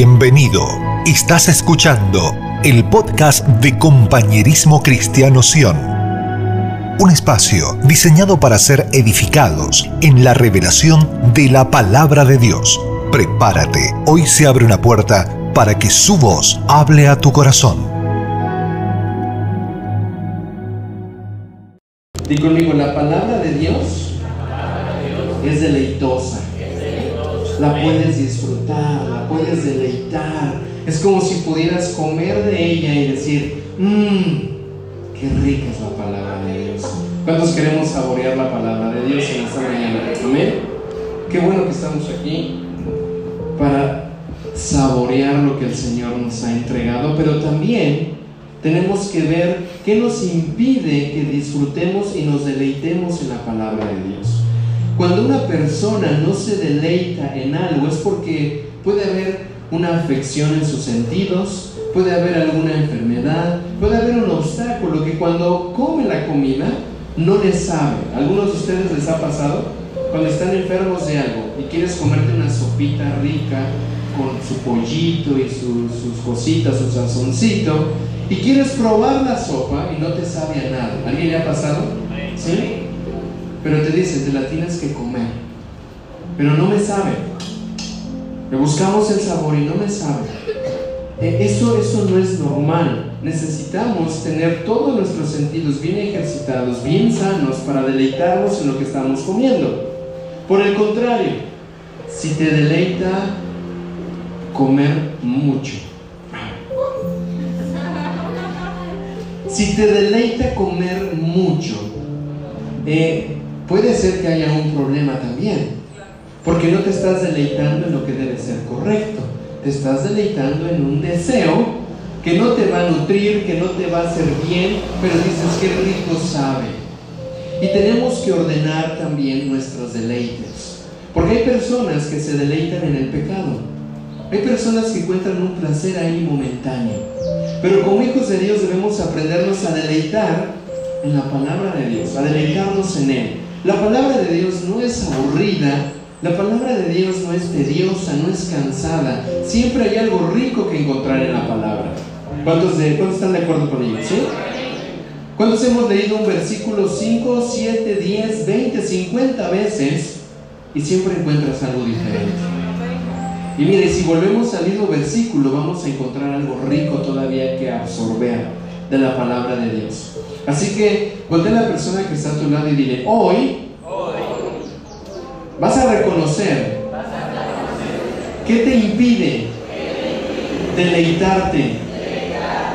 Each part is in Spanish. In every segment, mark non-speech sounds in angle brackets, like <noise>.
Bienvenido. Estás escuchando el podcast de Compañerismo Cristiano Sion. Un espacio diseñado para ser edificados en la revelación de la palabra de Dios. Prepárate, hoy se abre una puerta para que su voz hable a tu corazón. Di conmigo, la palabra de Dios es deleitosa. La puedes disfrutar, la puedes deleitar. Es como si pudieras comer de ella y decir, mmm, qué rica es la palabra de Dios. ¿Cuántos queremos saborear la palabra de Dios en esta mañana? Amén. Qué bueno que estamos aquí para saborear lo que el Señor nos ha entregado, pero también tenemos que ver qué nos impide que disfrutemos y nos deleitemos en la palabra de Dios. Cuando una persona no se deleita en algo es porque puede haber una afección en sus sentidos, puede haber alguna enfermedad, puede haber un obstáculo que cuando come la comida no le sabe. ¿Algunos de ustedes les ha pasado? Cuando están enfermos de algo y quieres comerte una sopita rica con su pollito y sus cositas, su sazoncito, y quieres probar la sopa y no te sabe a nada. ¿Alguien le ha pasado? ¿Sí? Pero te dice, te la tienes que comer. Pero no me sabe. Le buscamos el sabor y no me sabe. E, eso, eso no es normal. Necesitamos tener todos nuestros sentidos bien ejercitados, bien sanos para deleitarnos en lo que estamos comiendo. Por el contrario, si te deleita comer mucho, si te deleita comer mucho, eh, puede ser que haya un problema también, porque no te estás deleitando en lo que debe ser correcto, te estás deleitando en un deseo que no te va a nutrir, que no te va a hacer bien, pero dices que rico sabe. Y tenemos que ordenar también nuestros deleites, porque hay personas que se deleitan en el pecado, hay personas que encuentran un placer ahí momentáneo, pero como hijos de Dios debemos aprendernos a deleitar en la palabra de Dios, a deleitarnos en Él. La palabra de Dios no es aburrida, la palabra de Dios no es tediosa, no es cansada. Siempre hay algo rico que encontrar en la palabra. ¿Cuántos, de, ¿cuántos están de acuerdo con ello? ¿Cuántos hemos leído un versículo 5, 7, 10, 20, 50 veces y siempre encuentras algo diferente? Y mire, si volvemos al mismo versículo, vamos a encontrar algo rico todavía que absorber de la palabra de Dios. Así que voltea a la persona que está a tu lado y dile, hoy vas a reconocer qué te impide deleitarte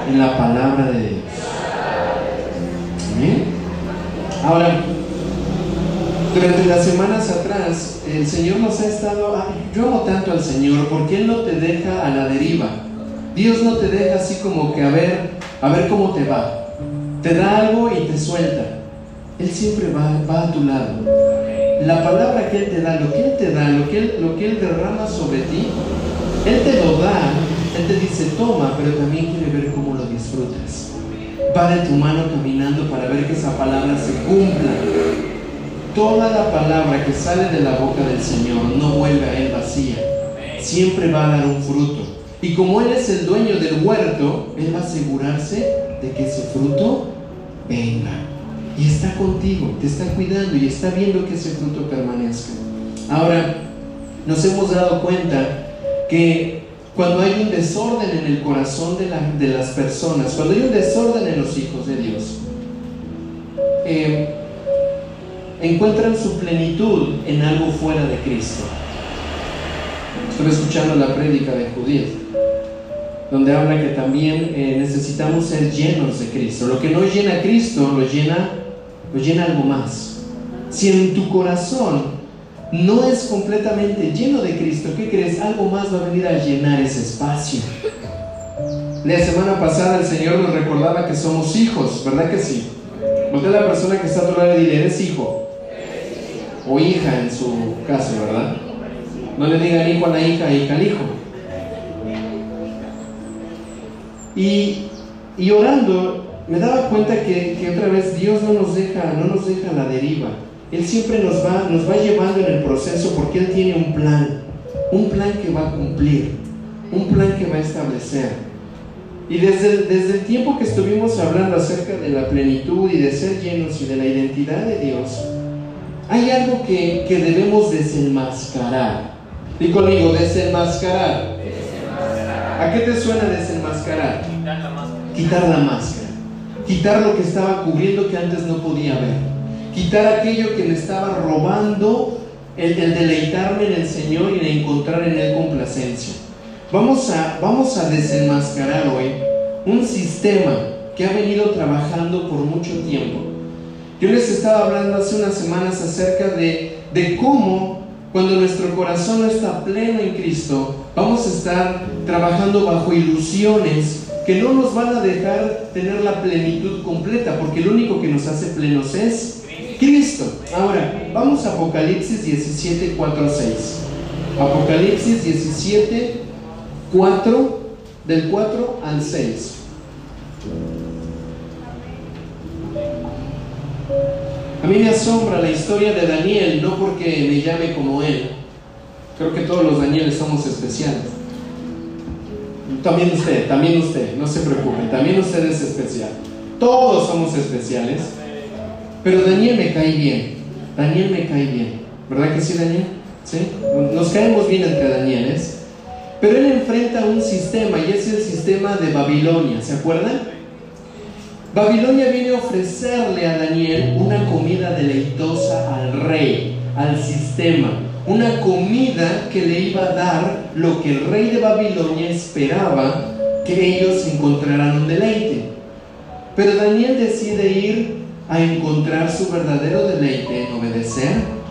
en la palabra de Dios. ¿Amén? Ahora, durante las semanas atrás, el Señor nos ha estado, yo amo tanto al Señor porque Él no te deja a la deriva. Dios no te deja así como que a ver, a ver cómo te va te da algo y te suelta. Él siempre va, va a tu lado. La palabra que Él te da, lo que Él te da, lo que él, lo que él derrama sobre ti, Él te lo da, Él te dice, toma, pero también quiere ver cómo lo disfrutas. Va de tu mano caminando para ver que esa palabra se cumpla. Toda la palabra que sale de la boca del Señor no vuelve a Él vacía. Siempre va a dar un fruto. Y como Él es el dueño del huerto, Él va a asegurarse de que ese fruto venga. Y está contigo, te está cuidando y está viendo que ese fruto permanezca. Ahora, nos hemos dado cuenta que cuando hay un desorden en el corazón de, las personas, cuando hay un desorden en los hijos de Dios, eh, encuentran su plenitud en algo fuera de Cristo. Estoy escuchando la prédica de Judías donde habla que también eh, necesitamos ser llenos de Cristo. Lo que no llena a Cristo lo llena, lo llena algo más. Si en tu corazón no es completamente lleno de Cristo, ¿qué crees? Algo más va a venir a llenar ese espacio. La semana pasada el Señor nos recordaba que somos hijos, ¿verdad que sí? Usted la persona que está a tu lado y dile, eres hijo. O hija en su caso, ¿verdad? No le digan hijo a la hija, hija al hijo. Y, orando, me daba cuenta que, otra vez Dios no nos deja, no nos deja la deriva. Él siempre nos va, nos va llevando en el proceso porque Él tiene un plan, un plan que va a cumplir. un plan que va a establecer. Y desde, desde el tiempo que estuvimos hablando acerca de la plenitud y de ser llenos y de la identidad de Dios, hay algo que, que debemos desenmascarar. Y conmigo, desenmascarar. ¿A qué te suena desenmascarar? Quitar la máscara. Quitar la máscara. Quitar lo que estaba cubriendo que antes no podía ver. Quitar aquello que me estaba robando el, el deleitarme en el Señor y de encontrar en Él complacencia. Vamos a, vamos a desenmascarar hoy un sistema que ha venido trabajando por mucho tiempo. Yo les estaba hablando hace unas semanas acerca de, de cómo cuando nuestro corazón no está pleno en Cristo, vamos a estar trabajando bajo ilusiones que no nos van a dejar tener la plenitud completa, porque lo único que nos hace plenos es Cristo. Ahora, vamos a Apocalipsis 17, 4, 6. Apocalipsis 17, 4, del 4 al 6. A mí me asombra la historia de Daniel, no porque me llame como él. Creo que todos los Danieles somos especiales. También usted, también usted, no se preocupe, también usted es especial. Todos somos especiales. Pero Daniel me cae bien. Daniel me cae bien. ¿Verdad que sí, Daniel? ¿Sí? Nos caemos bien entre Danieles. Pero él enfrenta un sistema y es el sistema de Babilonia, ¿se acuerdan? Babilonia viene a ofrecerle a Daniel una comida deleitosa al rey, al sistema, una comida que le iba a dar lo que el rey de Babilonia esperaba que ellos encontraran un deleite. Pero Daniel decide ir a encontrar su verdadero deleite en obedecer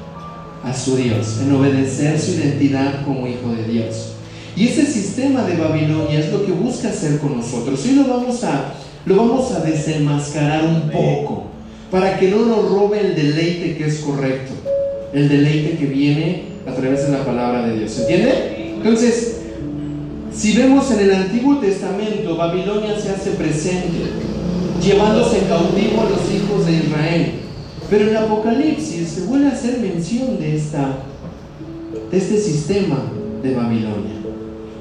a su Dios, en obedecer su identidad como hijo de Dios. Y ese sistema de Babilonia es lo que busca hacer con nosotros. Y lo vamos a, lo vamos a desenmascarar un poco para que no nos robe el deleite que es correcto, el deleite que viene a través de la palabra de Dios. ¿Entiende? Entonces, si vemos en el Antiguo Testamento, Babilonia se hace presente, llevándose cautivo a los hijos de Israel. Pero en Apocalipsis se vuelve a hacer mención de, esta, de este sistema de Babilonia.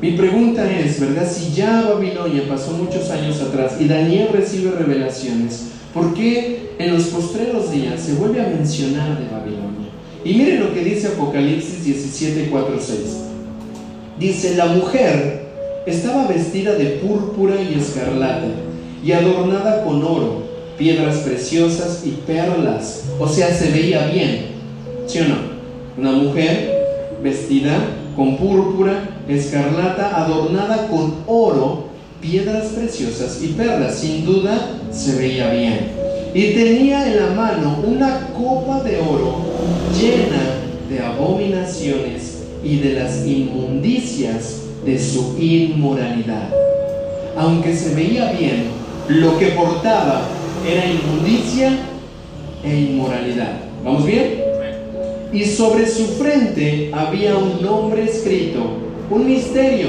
Mi pregunta es, ¿verdad? Si ya Babilonia pasó muchos años atrás y Daniel recibe revelaciones, ¿por qué en los postreros días se vuelve a mencionar de Babilonia? Y miren lo que dice Apocalipsis 17, 4, 6. Dice, la mujer estaba vestida de púrpura y escarlata y adornada con oro, piedras preciosas y perlas. O sea, se veía bien. ¿Sí o no? Una mujer vestida con púrpura, escarlata, adornada con oro, piedras preciosas y perlas. Sin duda se veía bien. Y tenía en la mano una copa de oro llena de abominaciones y de las inmundicias de su inmoralidad. Aunque se veía bien, lo que portaba era inmundicia e inmoralidad. ¿Vamos bien? y sobre su frente había un nombre escrito, un misterio,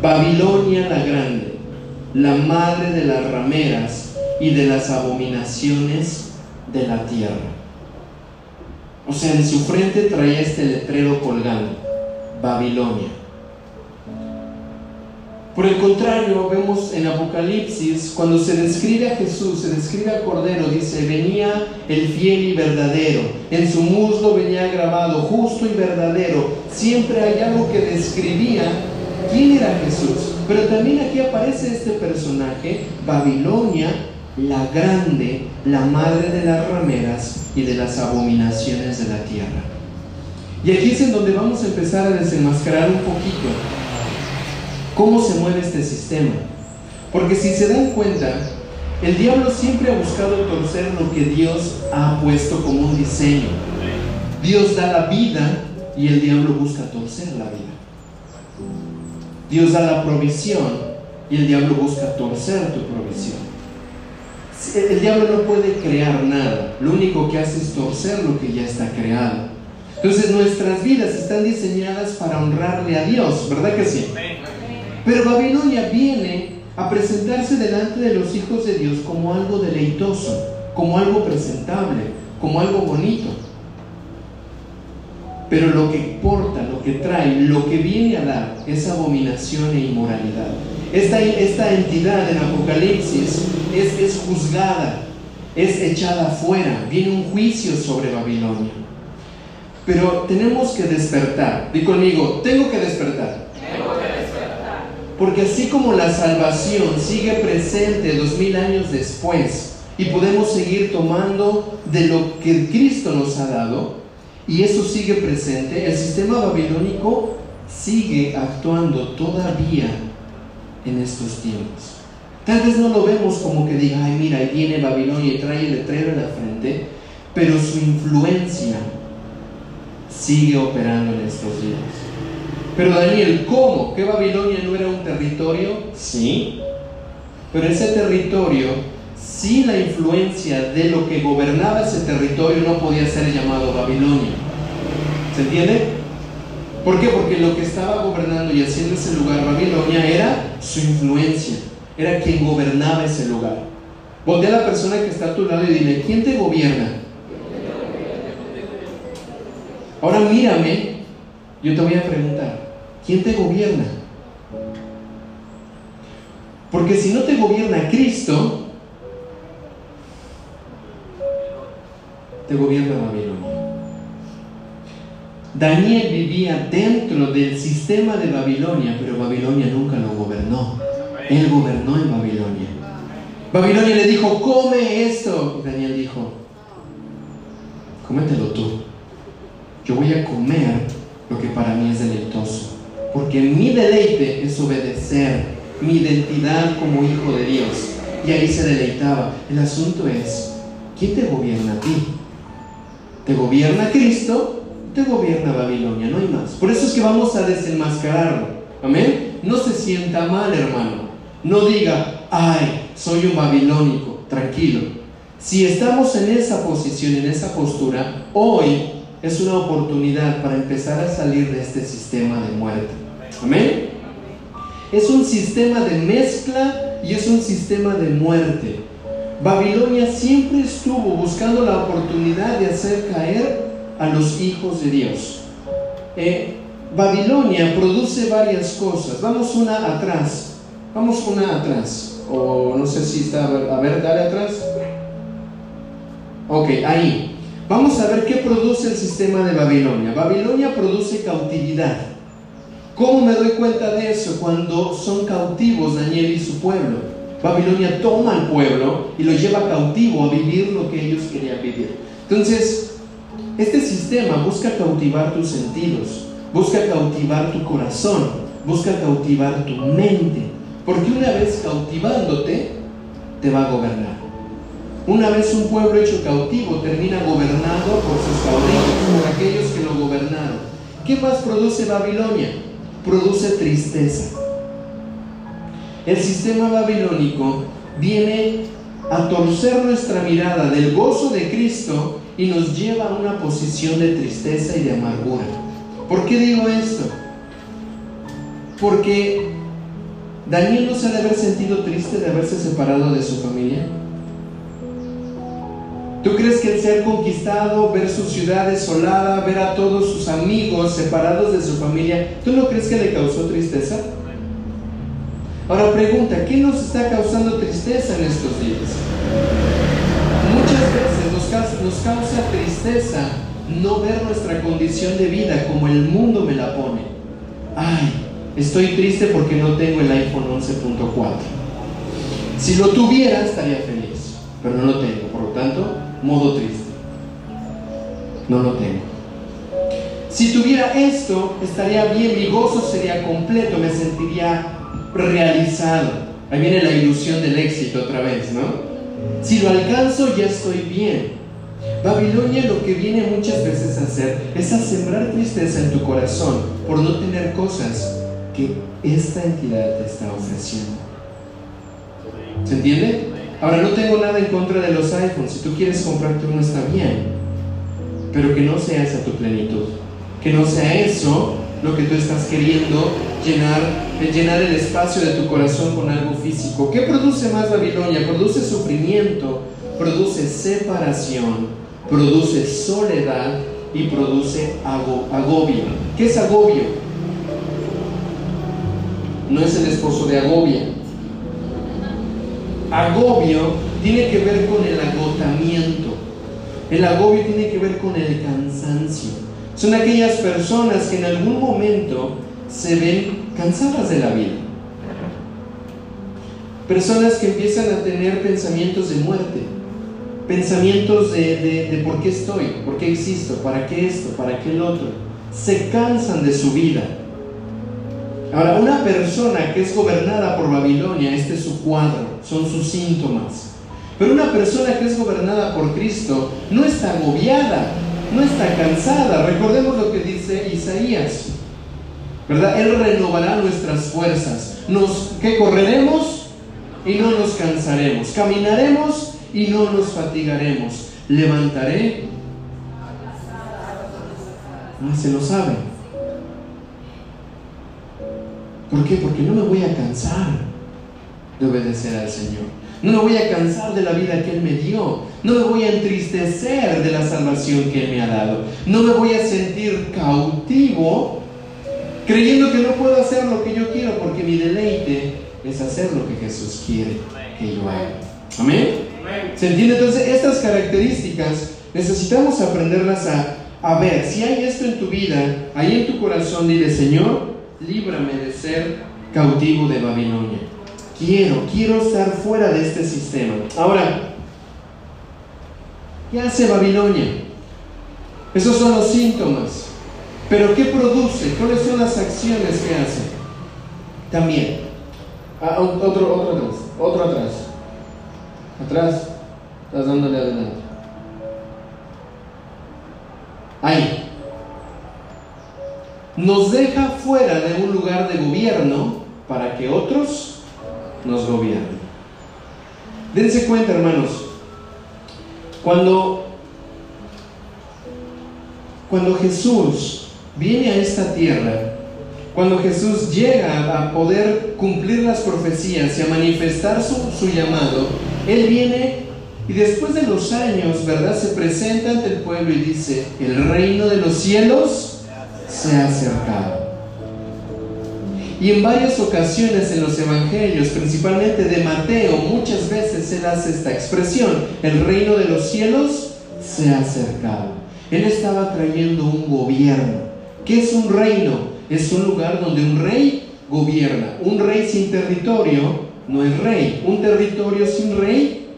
Babilonia la Grande, la madre de las rameras y de las abominaciones de la tierra. O sea, en su frente traía este letrero colgando, Babilonia. Por el contrario, vemos en Apocalipsis, cuando se describe a Jesús, se describe al Cordero, dice, venía el fiel y verdadero, en su muslo venía grabado, justo y verdadero. Siempre hay algo que describía quién era Jesús. Pero también aquí aparece este personaje, Babilonia, la grande, la madre de las rameras y de las abominaciones de la tierra. Y aquí es en donde vamos a empezar a desenmascarar un poquito cómo se mueve este sistema. Porque si se dan cuenta, el diablo siempre ha buscado torcer lo que Dios ha puesto como un diseño. Dios da la vida y el diablo busca torcer la vida. Dios da la provisión y el diablo busca torcer tu provisión. El diablo no puede crear nada, lo único que hace es torcer lo que ya está creado. Entonces nuestras vidas están diseñadas para honrarle a Dios, ¿verdad que sí? Pero Babilonia viene a presentarse delante de los hijos de Dios como algo deleitoso, como algo presentable, como algo bonito. pero lo que porta, lo que trae, lo que viene a dar es abominación e inmoralidad. Esta, esta entidad en Apocalipsis es, es juzgada, es echada afuera, viene un juicio sobre Babilonia. Pero tenemos que despertar. Di conmigo, tengo que despertar. Tengo que despertar. Porque así como la salvación sigue presente dos mil años después y podemos seguir tomando de lo que Cristo nos ha dado, y eso sigue presente, el sistema babilónico sigue actuando todavía en estos tiempos. Tal vez no lo vemos como que diga, ay mira, ahí viene Babilonia y trae el letrero en la frente, pero su influencia sigue operando en estos días. Pero Daniel, ¿cómo? ¿Que Babilonia no era un territorio? Sí. Pero ese territorio, sin la influencia de lo que gobernaba ese territorio, no podía ser llamado Babilonia. ¿Se entiende? ¿Por qué? Porque lo que estaba gobernando y haciendo ese lugar Babilonia era su influencia, era quien gobernaba ese lugar. Voltea a la persona que está a tu lado y dile, ¿quién te gobierna? Ahora mírame, yo te voy a preguntar, ¿quién te gobierna? Porque si no te gobierna Cristo, te gobierna Babilonia. Daniel vivía dentro del sistema de Babilonia, pero Babilonia nunca lo gobernó. Él gobernó en Babilonia. Babilonia le dijo, come esto. Y Daniel dijo, cómetelo tú. Yo voy a comer lo que para mí es deleitoso. Porque mi deleite es obedecer mi identidad como hijo de Dios. Y ahí se deleitaba. El asunto es, ¿quién te gobierna a ti? ¿Te gobierna Cristo te gobierna Babilonia, no hay más. Por eso es que vamos a desenmascararlo. Amén. No se sienta mal, hermano. No diga, ay, soy un babilónico. Tranquilo. Si estamos en esa posición, en esa postura, hoy es una oportunidad para empezar a salir de este sistema de muerte. Amén. Es un sistema de mezcla y es un sistema de muerte. Babilonia siempre estuvo buscando la oportunidad de hacer caer a los hijos de Dios. Eh, Babilonia produce varias cosas. Vamos una atrás. Vamos una atrás. O no sé si está. A ver, dale atrás. Ok, ahí. Vamos a ver qué produce el sistema de Babilonia. Babilonia produce cautividad. ¿Cómo me doy cuenta de eso? Cuando son cautivos Daniel y su pueblo. Babilonia toma al pueblo y lo lleva cautivo a vivir lo que ellos querían vivir. Entonces, este sistema busca cautivar tus sentidos, busca cautivar tu corazón, busca cautivar tu mente, porque una vez cautivándote, te va a gobernar. Una vez un pueblo hecho cautivo termina gobernado por sus caudillos, por aquellos que lo gobernaron. ¿Qué más produce Babilonia? Produce tristeza. El sistema babilónico viene a torcer nuestra mirada del gozo de Cristo y nos lleva a una posición de tristeza y de amargura. ¿Por qué digo esto? Porque Daniel no se ha de haber sentido triste de haberse separado de su familia. ¿Tú crees que el ser conquistado, ver su ciudad desolada, ver a todos sus amigos separados de su familia, ¿tú no crees que le causó tristeza? Ahora pregunta, ¿qué nos está causando tristeza en estos días? Muchas veces nos causa, tristeza no ver nuestra condición de vida como el mundo me la pone. Ay, estoy triste porque no tengo el iPhone 11.4. Si lo tuviera estaría feliz, pero no lo tengo. Por lo tanto, modo triste. No lo tengo. Si tuviera esto, estaría bien, mi gozo sería completo, me sentiría realizado. Ahí viene la ilusión del éxito otra vez, ¿no? Si lo alcanzo, ya estoy bien. Babilonia lo que viene muchas veces a hacer es a sembrar tristeza en tu corazón por no tener cosas que esta entidad te está ofreciendo. ¿Se entiende? Ahora no tengo nada en contra de los iPhones. Si tú quieres comprarte uno está bien, pero que no sea esa tu plenitud. Que no sea eso lo que tú estás queriendo llenar, llenar el espacio de tu corazón con algo físico. ¿Qué produce más Babilonia? Produce sufrimiento, produce separación, produce soledad y produce agobio. ¿Qué es agobio? No es el esposo de agobia. Agobio tiene que ver con el agotamiento. El agobio tiene que ver con el cansancio. Son aquellas personas que en algún momento se ven cansadas de la vida. Personas que empiezan a tener pensamientos de muerte, pensamientos de, por qué estoy, por qué existo, para qué esto, para qué el otro. Se cansan de su vida. Ahora, una persona que es gobernada por Babilonia, este es su cuadro, son sus síntomas. Pero una persona que es gobernada por Cristo no está agobiada, no está cansada. Recordemos lo que dice Isaías. ¿Verdad? Él renovará nuestras fuerzas. Nos que correremos y no nos cansaremos. Caminaremos y no nos fatigaremos. Levantaré. Ah, se lo sabe. ¿Por qué? Porque no me voy a cansar de obedecer al Señor. No me voy a cansar de la vida que Él me dio. No me voy a entristecer de la salvación que Él me ha dado. No me voy a sentir cautivo creyendo que no puedo hacer lo que yo quiero porque mi deleite es hacer lo que Jesús quiere que yo haga. Amén. ¿Se entiende? Entonces, estas características necesitamos aprenderlas a, a ver. Si hay esto en tu vida, ahí en tu corazón, dile, Señor, líbrame de ser cautivo de Babilonia. Quiero, quiero estar fuera de este sistema. Ahora, ¿qué hace Babilonia? Esos son los síntomas. Pero ¿qué produce? ¿Cuáles son las acciones que hace? También. Ah, otro, otro atrás. Otro atrás. Atrás. Estás dándole adelante. Ahí. Nos deja fuera de un lugar de gobierno para que otros nos gobierna. Dense cuenta, hermanos, cuando, cuando Jesús viene a esta tierra, cuando Jesús llega a poder cumplir las profecías y a manifestar su, su llamado, Él viene y después de los años, ¿verdad? Se presenta ante el pueblo y dice, el reino de los cielos se ha acercado. Y en varias ocasiones en los evangelios, principalmente de Mateo, muchas veces él hace esta expresión, el reino de los cielos se ha acercado. Él estaba trayendo un gobierno. ¿Qué es un reino? Es un lugar donde un rey gobierna. Un rey sin territorio no es rey. Un territorio sin rey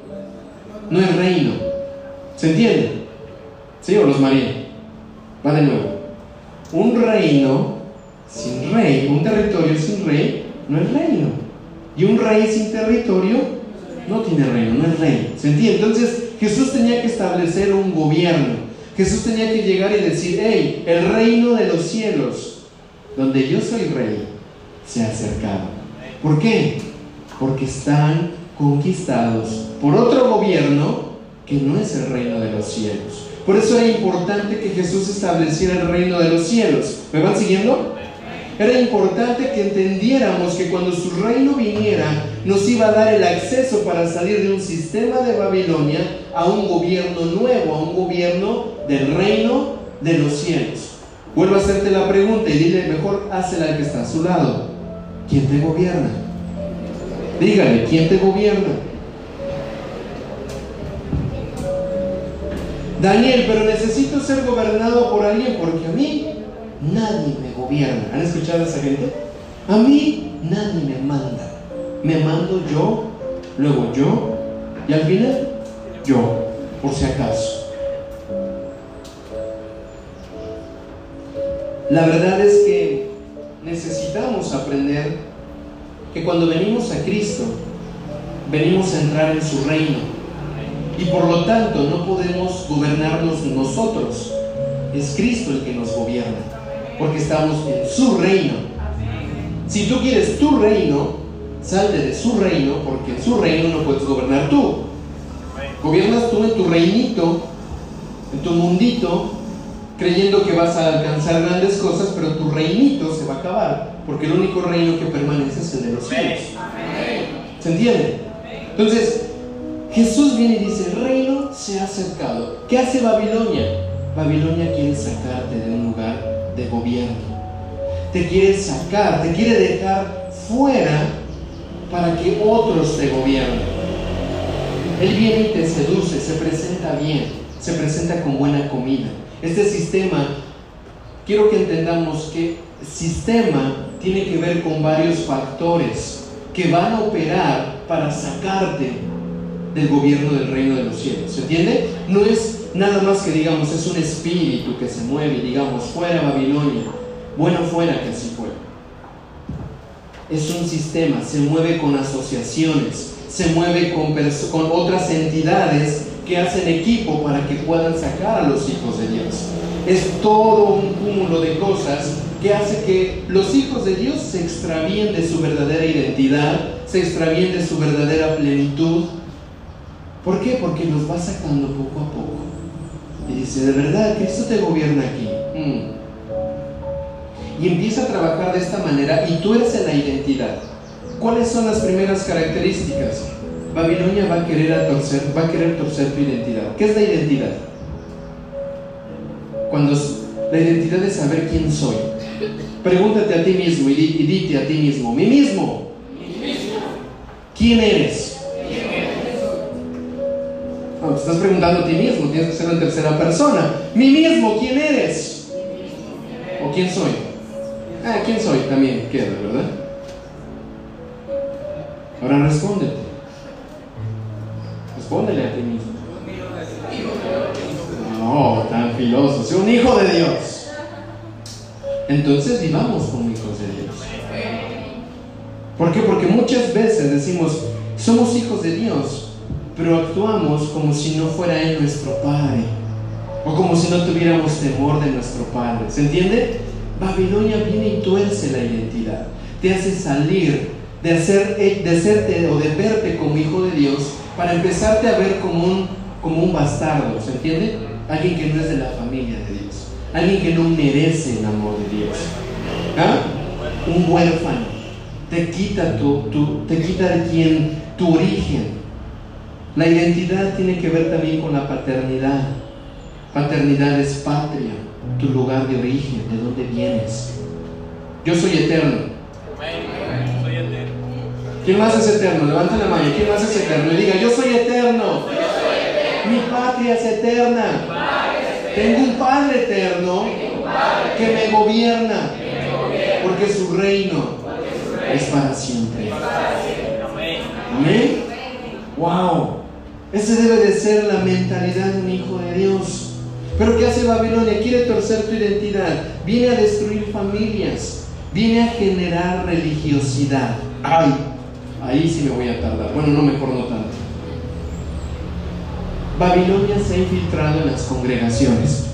no es reino. ¿Se entiende? ¿Sí o los María? Va de nuevo. Un reino sin rey. Un territorio sin rey no es reino. Y un rey sin territorio no tiene reino, no es rey. ¿Se entiende? Entonces Jesús tenía que establecer un gobierno. Jesús tenía que llegar y decir, hey, el reino de los cielos, donde yo soy rey, se ha acercado. ¿Por qué? Porque están conquistados por otro gobierno que no es el reino de los cielos. Por eso era importante que Jesús estableciera el reino de los cielos. ¿Me van siguiendo? Era importante que entendiéramos que cuando su reino viniera, nos iba a dar el acceso para salir de un sistema de Babilonia a un gobierno nuevo, a un gobierno del reino de los cielos. Vuelvo a hacerte la pregunta y dile, mejor hazla al que está a su lado. ¿Quién te gobierna? Dígale, ¿quién te gobierna? Daniel, pero necesito ser gobernado por alguien porque a mí nadie me gobierna. ¿Han escuchado a esa gente? A mí nadie me manda. Me mando yo, luego yo, y al final yo, por si acaso. La verdad es que necesitamos aprender que cuando venimos a Cristo, venimos a entrar en su reino. Y por lo tanto no podemos gobernarnos nosotros. Es Cristo el que nos gobierna porque estamos en su reino. Si tú quieres tu reino, salte de su reino, porque en su reino no puedes gobernar tú. Gobiernas tú en tu reinito, en tu mundito, creyendo que vas a alcanzar grandes cosas, pero tu reinito se va a acabar, porque el único reino que permanece es el de los cielos. ¿Se entiende? Entonces, Jesús viene y dice, el reino se ha acercado. ¿Qué hace Babilonia? Babilonia quiere sacarte de un lugar de gobierno. Te quiere sacar, te quiere dejar fuera para que otros te gobiernen. Él viene y te seduce, se presenta bien, se presenta con buena comida. Este sistema, quiero que entendamos que sistema tiene que ver con varios factores que van a operar para sacarte del gobierno del reino de los cielos. ¿Se entiende? No es nada más que digamos, es un espíritu que se mueve, digamos, fuera Babilonia. Bueno, fuera que así fuera. Es un sistema, se mueve con asociaciones, se mueve con, con otras entidades que hacen equipo para que puedan sacar a los hijos de Dios. Es todo un cúmulo de cosas que hace que los hijos de Dios se extravíen de su verdadera identidad, se extravíen de su verdadera plenitud. ¿Por qué? Porque los va sacando poco a poco. Y dice, de verdad, Cristo te gobierna aquí. Mm. Y empieza a trabajar de esta manera y tú eres en la identidad. ¿Cuáles son las primeras características? Babilonia va a querer torcer, va a querer torcer tu identidad. ¿Qué es la identidad? Cuando la identidad es saber quién soy. Pregúntate a ti mismo y, dite a ti mismo, mí mismo. ¿Quién eres? No, te estás preguntando a ti mismo, tienes que ser en tercera persona. Mí mismo, ¿quién eres? ¿O quién soy? Ah, ¿quién soy? También queda, ¿verdad? Ahora respóndete. Respóndele a ti mismo. No, tan filoso. Soy un hijo de Dios. Entonces vivamos como hijos de Dios. ¿Por qué? Porque muchas veces decimos, somos hijos de Dios, pero actuamos como si no fuera Él nuestro Padre. O como si no tuviéramos temor de nuestro Padre. ¿Se entiende? Babilonia viene y tuerce la identidad. Te hace salir de, hacer, de hacerte o de verte como hijo de Dios para empezarte a ver como un, como un bastardo, ¿se entiende? Alguien que no es de la familia alguien que no merece el amor de Dios. ¿Ah? Un huérfano, te quita, tu, te quita de quien, tu origen. La identidad tiene que ver también con la paternidad. Paternidad es patria, tu lugar de origen, de dónde vienes. Yo soy eterno. ¿Quién más es eterno? Levanta la mano. ¿Quién más es eterno? Y diga, yo soy eterno. Mi patria es eterna. Tengo un Padre eterno que me gobierna. Porque su reino es para siempre. Amén. Wow. Esa debe de ser la mentalidad de un hijo de Dios. Pero ¿qué hace Babilonia? Quiere torcer tu identidad. Viene a destruir familias. Viene a generar religiosidad. Ay, Ahí sí me voy a tardar. Bueno, no, mejor no tanto. Babilonia se ha infiltrado en las congregaciones.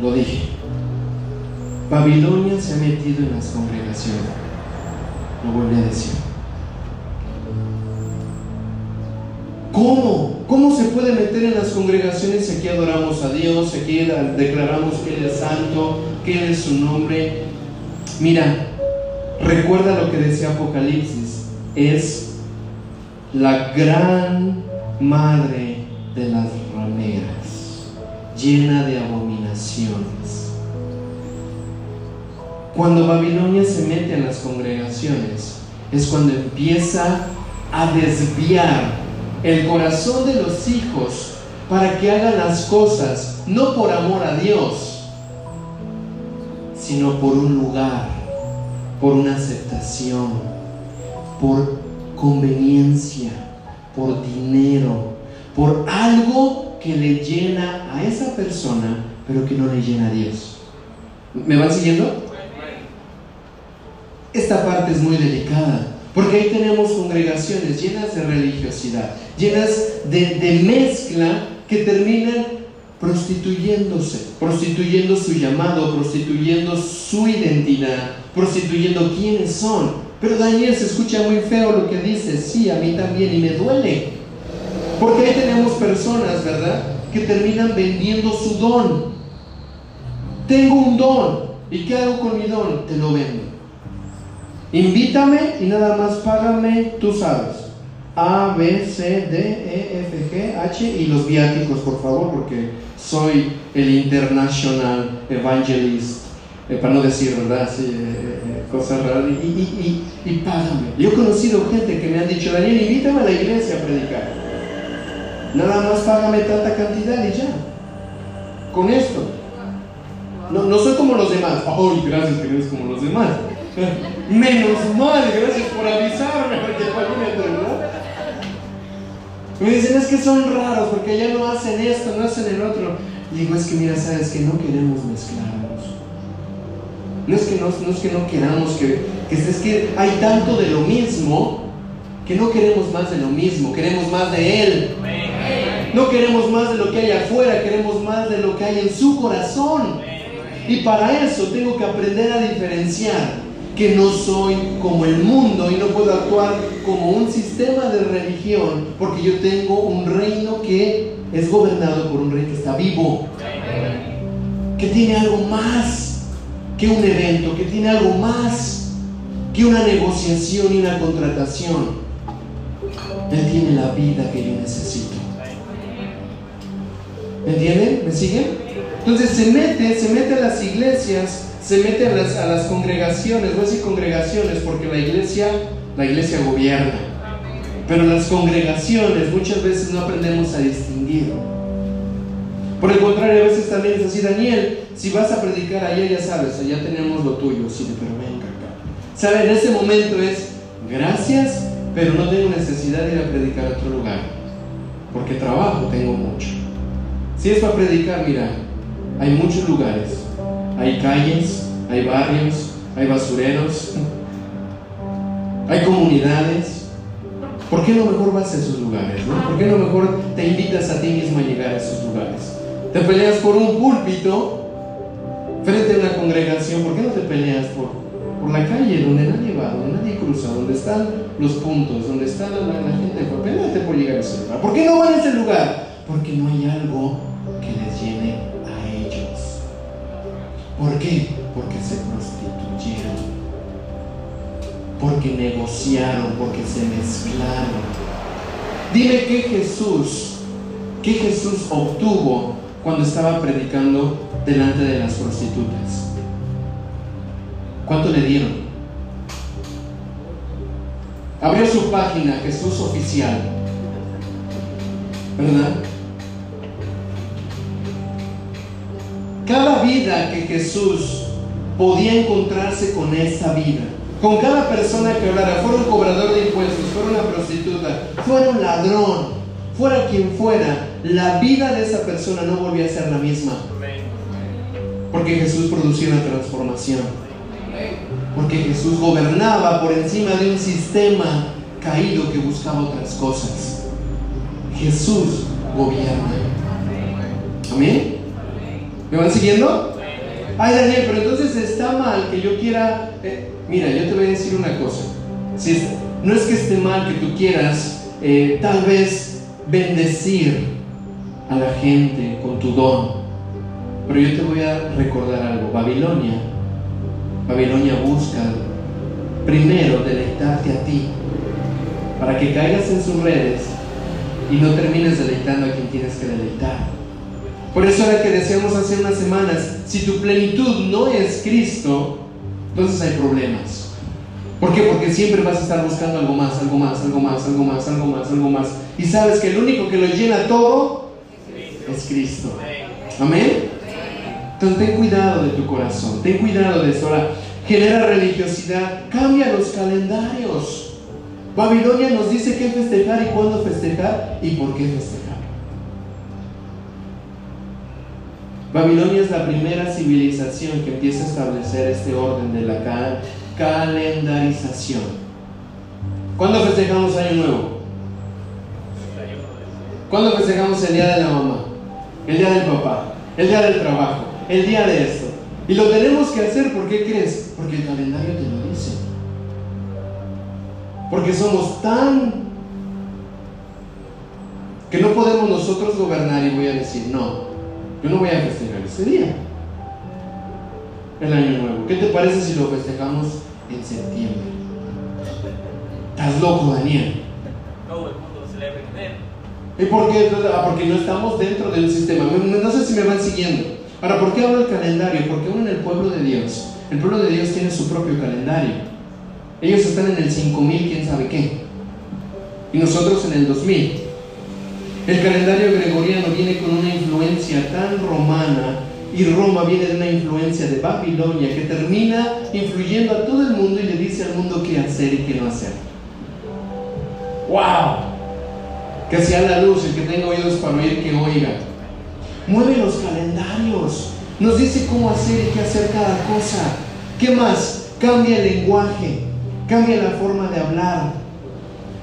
Lo dije. Babilonia se ha metido en las congregaciones. Lo volví a decir. ¿Cómo? ¿Cómo se puede meter en las congregaciones si aquí adoramos a Dios, aquí declaramos que Él es santo, que Él es su nombre? Mira, recuerda lo que decía Apocalipsis, es la gran madre de las rameras, llena de abominaciones. Cuando Babilonia se mete en las congregaciones, es cuando empieza a desviar el corazón de los hijos para que hagan las cosas no por amor a Dios, sino por un lugar, por una aceptación, por conveniencia, por dinero, por algo que le llena a esa persona, pero que no le llena a Dios. ¿Me van siguiendo? Esta parte es muy delicada, porque ahí tenemos congregaciones llenas de religiosidad, llenas de, de mezcla que terminan prostituyéndose, prostituyendo su llamado, prostituyendo su identidad, prostituyendo quiénes son. Pero Daniel se escucha muy feo lo que dice, sí, a mí también, y me duele. Porque ahí tenemos personas, ¿verdad? Que terminan vendiendo su don. Tengo un don, ¿y qué hago con mi don? Te lo vendo. Invítame y nada más págame, tú sabes. A, B, C, D, E, F, G, H y los viáticos, por favor, porque soy el International Evangelist, eh, para no decir, ¿verdad? Eh, eh, cosas raras, y, págame. Yo he conocido gente que me han dicho, Daniel, invítame a la iglesia a predicar. Nada más págame tanta cantidad y ya. Con esto. No, no soy como los demás. Ay, gracias que eres como los demás. <laughs> Menos mal, gracias por avisarme, porque. Me dicen, es que son raros, porque ya no hacen esto, no hacen el otro. Y digo, es que mira, sabes que no queremos mezclarnos. No es que no, no, es que no queramos, que, que es que hay tanto de lo mismo que no queremos más de lo mismo, queremos más de Él. No queremos más de lo que hay afuera, queremos más de lo que hay en su corazón. Y para eso tengo que aprender a diferenciar que no soy como el mundo y no puedo actuar como un sistema de religión, porque yo tengo un reino que es gobernado por un rey que está vivo, que tiene algo más que un evento, que tiene algo más que una negociación y una contratación. Él tiene la vida que yo necesito. ¿Me entienden? ¿Me siguen? Entonces se mete, se mete a las iglesias se mete a las, a las congregaciones, decir congregaciones porque la iglesia, la iglesia gobierna, pero las congregaciones muchas veces no aprendemos a distinguir. Por el contrario, a veces también es así, Daniel, si vas a predicar allá, ya sabes, allá tenemos lo tuyo, sí, pero venga acá. ¿Sabe? En ese momento es, gracias, pero no tengo necesidad de ir a predicar a otro lugar, porque trabajo tengo mucho. Si es para predicar, mira, hay muchos lugares hay calles, hay barrios, hay basureros, hay comunidades. ¿Por qué no mejor vas a esos lugares? ¿Por qué no mejor te invitas a ti mismo a llegar a esos lugares? Te peleas por un púlpito frente a una congregación. ¿Por qué no te peleas por, por la calle donde nadie va, donde nadie cruza, donde están los puntos, donde está la, la gente? Peleate por llegar a ese lugar. ¿Por qué no van a ese lugar? Porque no hay algo que les llene ¿Por qué? Porque se prostituyeron, porque negociaron, porque se mezclaron. Dime qué Jesús, qué Jesús obtuvo cuando estaba predicando delante de las prostitutas. ¿Cuánto le dieron? Abrió su página Jesús Oficial, ¿verdad? Cada vida que Jesús podía encontrarse con esa vida, con cada persona que hablara, fuera un cobrador de impuestos, fuera una prostituta, fuera un ladrón, fuera quien fuera, la vida de esa persona no volvía a ser la misma. Porque Jesús producía una transformación. Porque Jesús gobernaba por encima de un sistema caído que buscaba otras cosas. Jesús gobierna. Amén. ¿Me van siguiendo? Ay, Daniel, pero entonces está mal que yo quiera. Eh, mira, yo te voy a decir una cosa. No es que esté mal que tú quieras, eh, tal vez, bendecir a la gente con tu don. Pero yo te voy a recordar algo. Babilonia, Babilonia busca primero deleitarte a ti, para que caigas en sus redes y no termines deleitando a quien tienes que deleitar. Por eso era que decíamos hace unas semanas, si tu plenitud no es Cristo, entonces hay problemas. ¿Por qué? Porque siempre vas a estar buscando algo más, algo más, algo más, algo más, algo más, algo más. Y sabes que el único que lo llena todo es Cristo. Amén. Entonces ten cuidado de tu corazón, ten cuidado de eso. Ahora, genera religiosidad, cambia los calendarios. Babilonia nos dice qué festejar y cuándo festejar y por qué festejar. Babilonia es la primera civilización que empieza a establecer este orden de la calendarización. ¿Cuándo festejamos Año Nuevo? ¿Cuándo festejamos el Día de la Mamá? El Día del Papá, el Día del Trabajo, el Día de esto. Y lo tenemos que hacer, ¿por qué crees? Porque el calendario te lo dice. Porque somos tan que no podemos nosotros gobernar y voy a decir, no, yo no voy a festejar ese día, el año nuevo. ¿Qué te parece si lo festejamos en septiembre? ¿Estás loco, Daniel? todo el mundo celebra en él. ¿Y por qué? Ah, porque no estamos dentro del sistema. No sé si me van siguiendo. Ahora, ¿por qué hablo del calendario? Porque uno en el pueblo de Dios, el pueblo de Dios tiene su propio calendario. Ellos están en el 5000, quién sabe qué. Y nosotros en el 2000. El calendario gregoriano viene con una influencia tan romana y Roma viene de una influencia de Babilonia que termina influyendo a todo el mundo y le dice al mundo qué hacer y qué no hacer. ¡Wow! Que sea la luz, el que tenga oídos para oír, que oiga. Mueve los calendarios, nos dice cómo hacer y qué hacer cada cosa. ¿Qué más? Cambia el lenguaje, cambia la forma de hablar.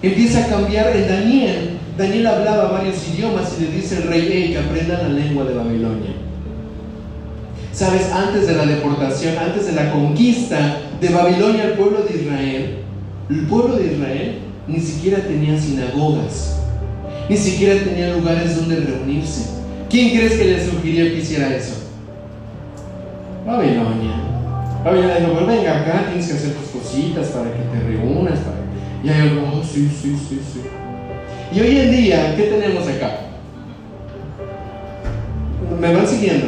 Empieza a cambiar en Daniel. Daniel hablaba varios idiomas y le dice el rey, hey, que aprenda la lengua de Babilonia. Sabes, antes de la deportación, antes de la conquista de Babilonia al pueblo de Israel, el pueblo de Israel ni siquiera tenía sinagogas, ni siquiera tenía lugares donde reunirse. ¿Quién crees que le sugirió que hiciera eso? Babilonia. Babilonia dijo, pues venga acá, tienes que hacer tus cositas para que te reúnas. Para... Y ahí oh, sí, sí, sí, sí. Y hoy en día, ¿qué tenemos acá? ¿Me van siguiendo?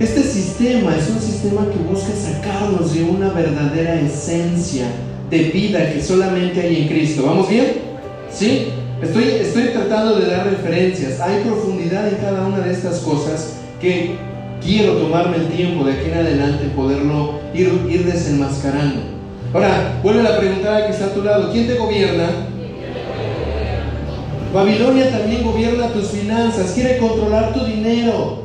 Este sistema es un sistema que busca sacarnos de una verdadera esencia de vida que solamente hay en Cristo. ¿Vamos bien? ¿Sí? Estoy, estoy tratando de dar referencias. Hay profundidad en cada una de estas cosas que quiero tomarme el tiempo de aquí en adelante poderlo ir, ir desenmascarando. Ahora, vuelve a preguntar que está a tu lado. ¿Quién te gobierna? Babilonia también gobierna tus finanzas, quiere controlar tu dinero,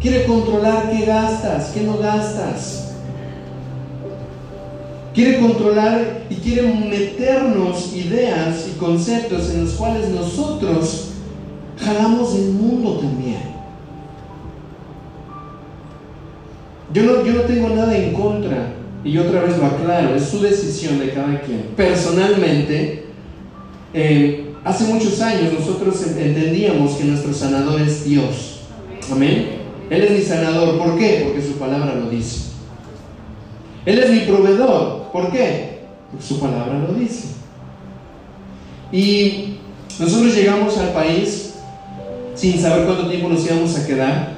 quiere controlar qué gastas, qué no gastas. Quiere controlar y quiere meternos ideas y conceptos en los cuales nosotros jalamos el mundo también. Yo no, yo no tengo nada en contra, y otra vez lo aclaro, es su decisión de cada quien. Personalmente, eh, hace muchos años nosotros entendíamos que nuestro sanador es Dios. Amén. Él es mi sanador. ¿Por qué? Porque su palabra lo dice. Él es mi proveedor. ¿Por qué? Porque su palabra lo dice. Y nosotros llegamos al país sin saber cuánto tiempo nos íbamos a quedar.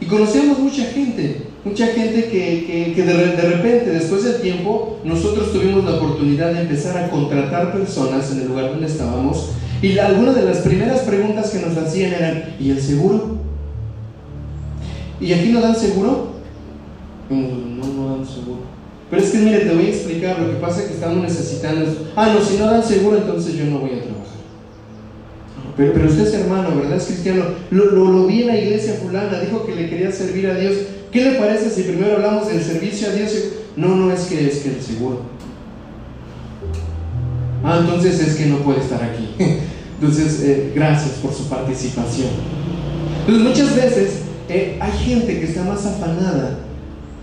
Y conocíamos mucha gente, mucha gente que, que, de, de, repente, después del tiempo, nosotros tuvimos la oportunidad de empezar a contratar personas en el lugar donde estábamos. Y algunas de las primeras preguntas que nos hacían eran, ¿y el seguro? ¿Y aquí no dan seguro? No, no dan seguro. Pero es que mire, te voy a explicar, lo que pasa es que estamos necesitando... Ah, no, si no dan seguro, entonces yo no voy a trabajar. Pero, pero usted es hermano, ¿verdad? Es cristiano. Lo, lo, vi en la iglesia fulana, dijo que le quería servir a Dios. ¿Qué le parece si primero hablamos del servicio a Dios? No, no es que es que el seguro. Ah, entonces es que no puede estar aquí. <laughs> Entonces, eh, gracias por su participación. Entonces, muchas veces eh, hay gente que está más afanada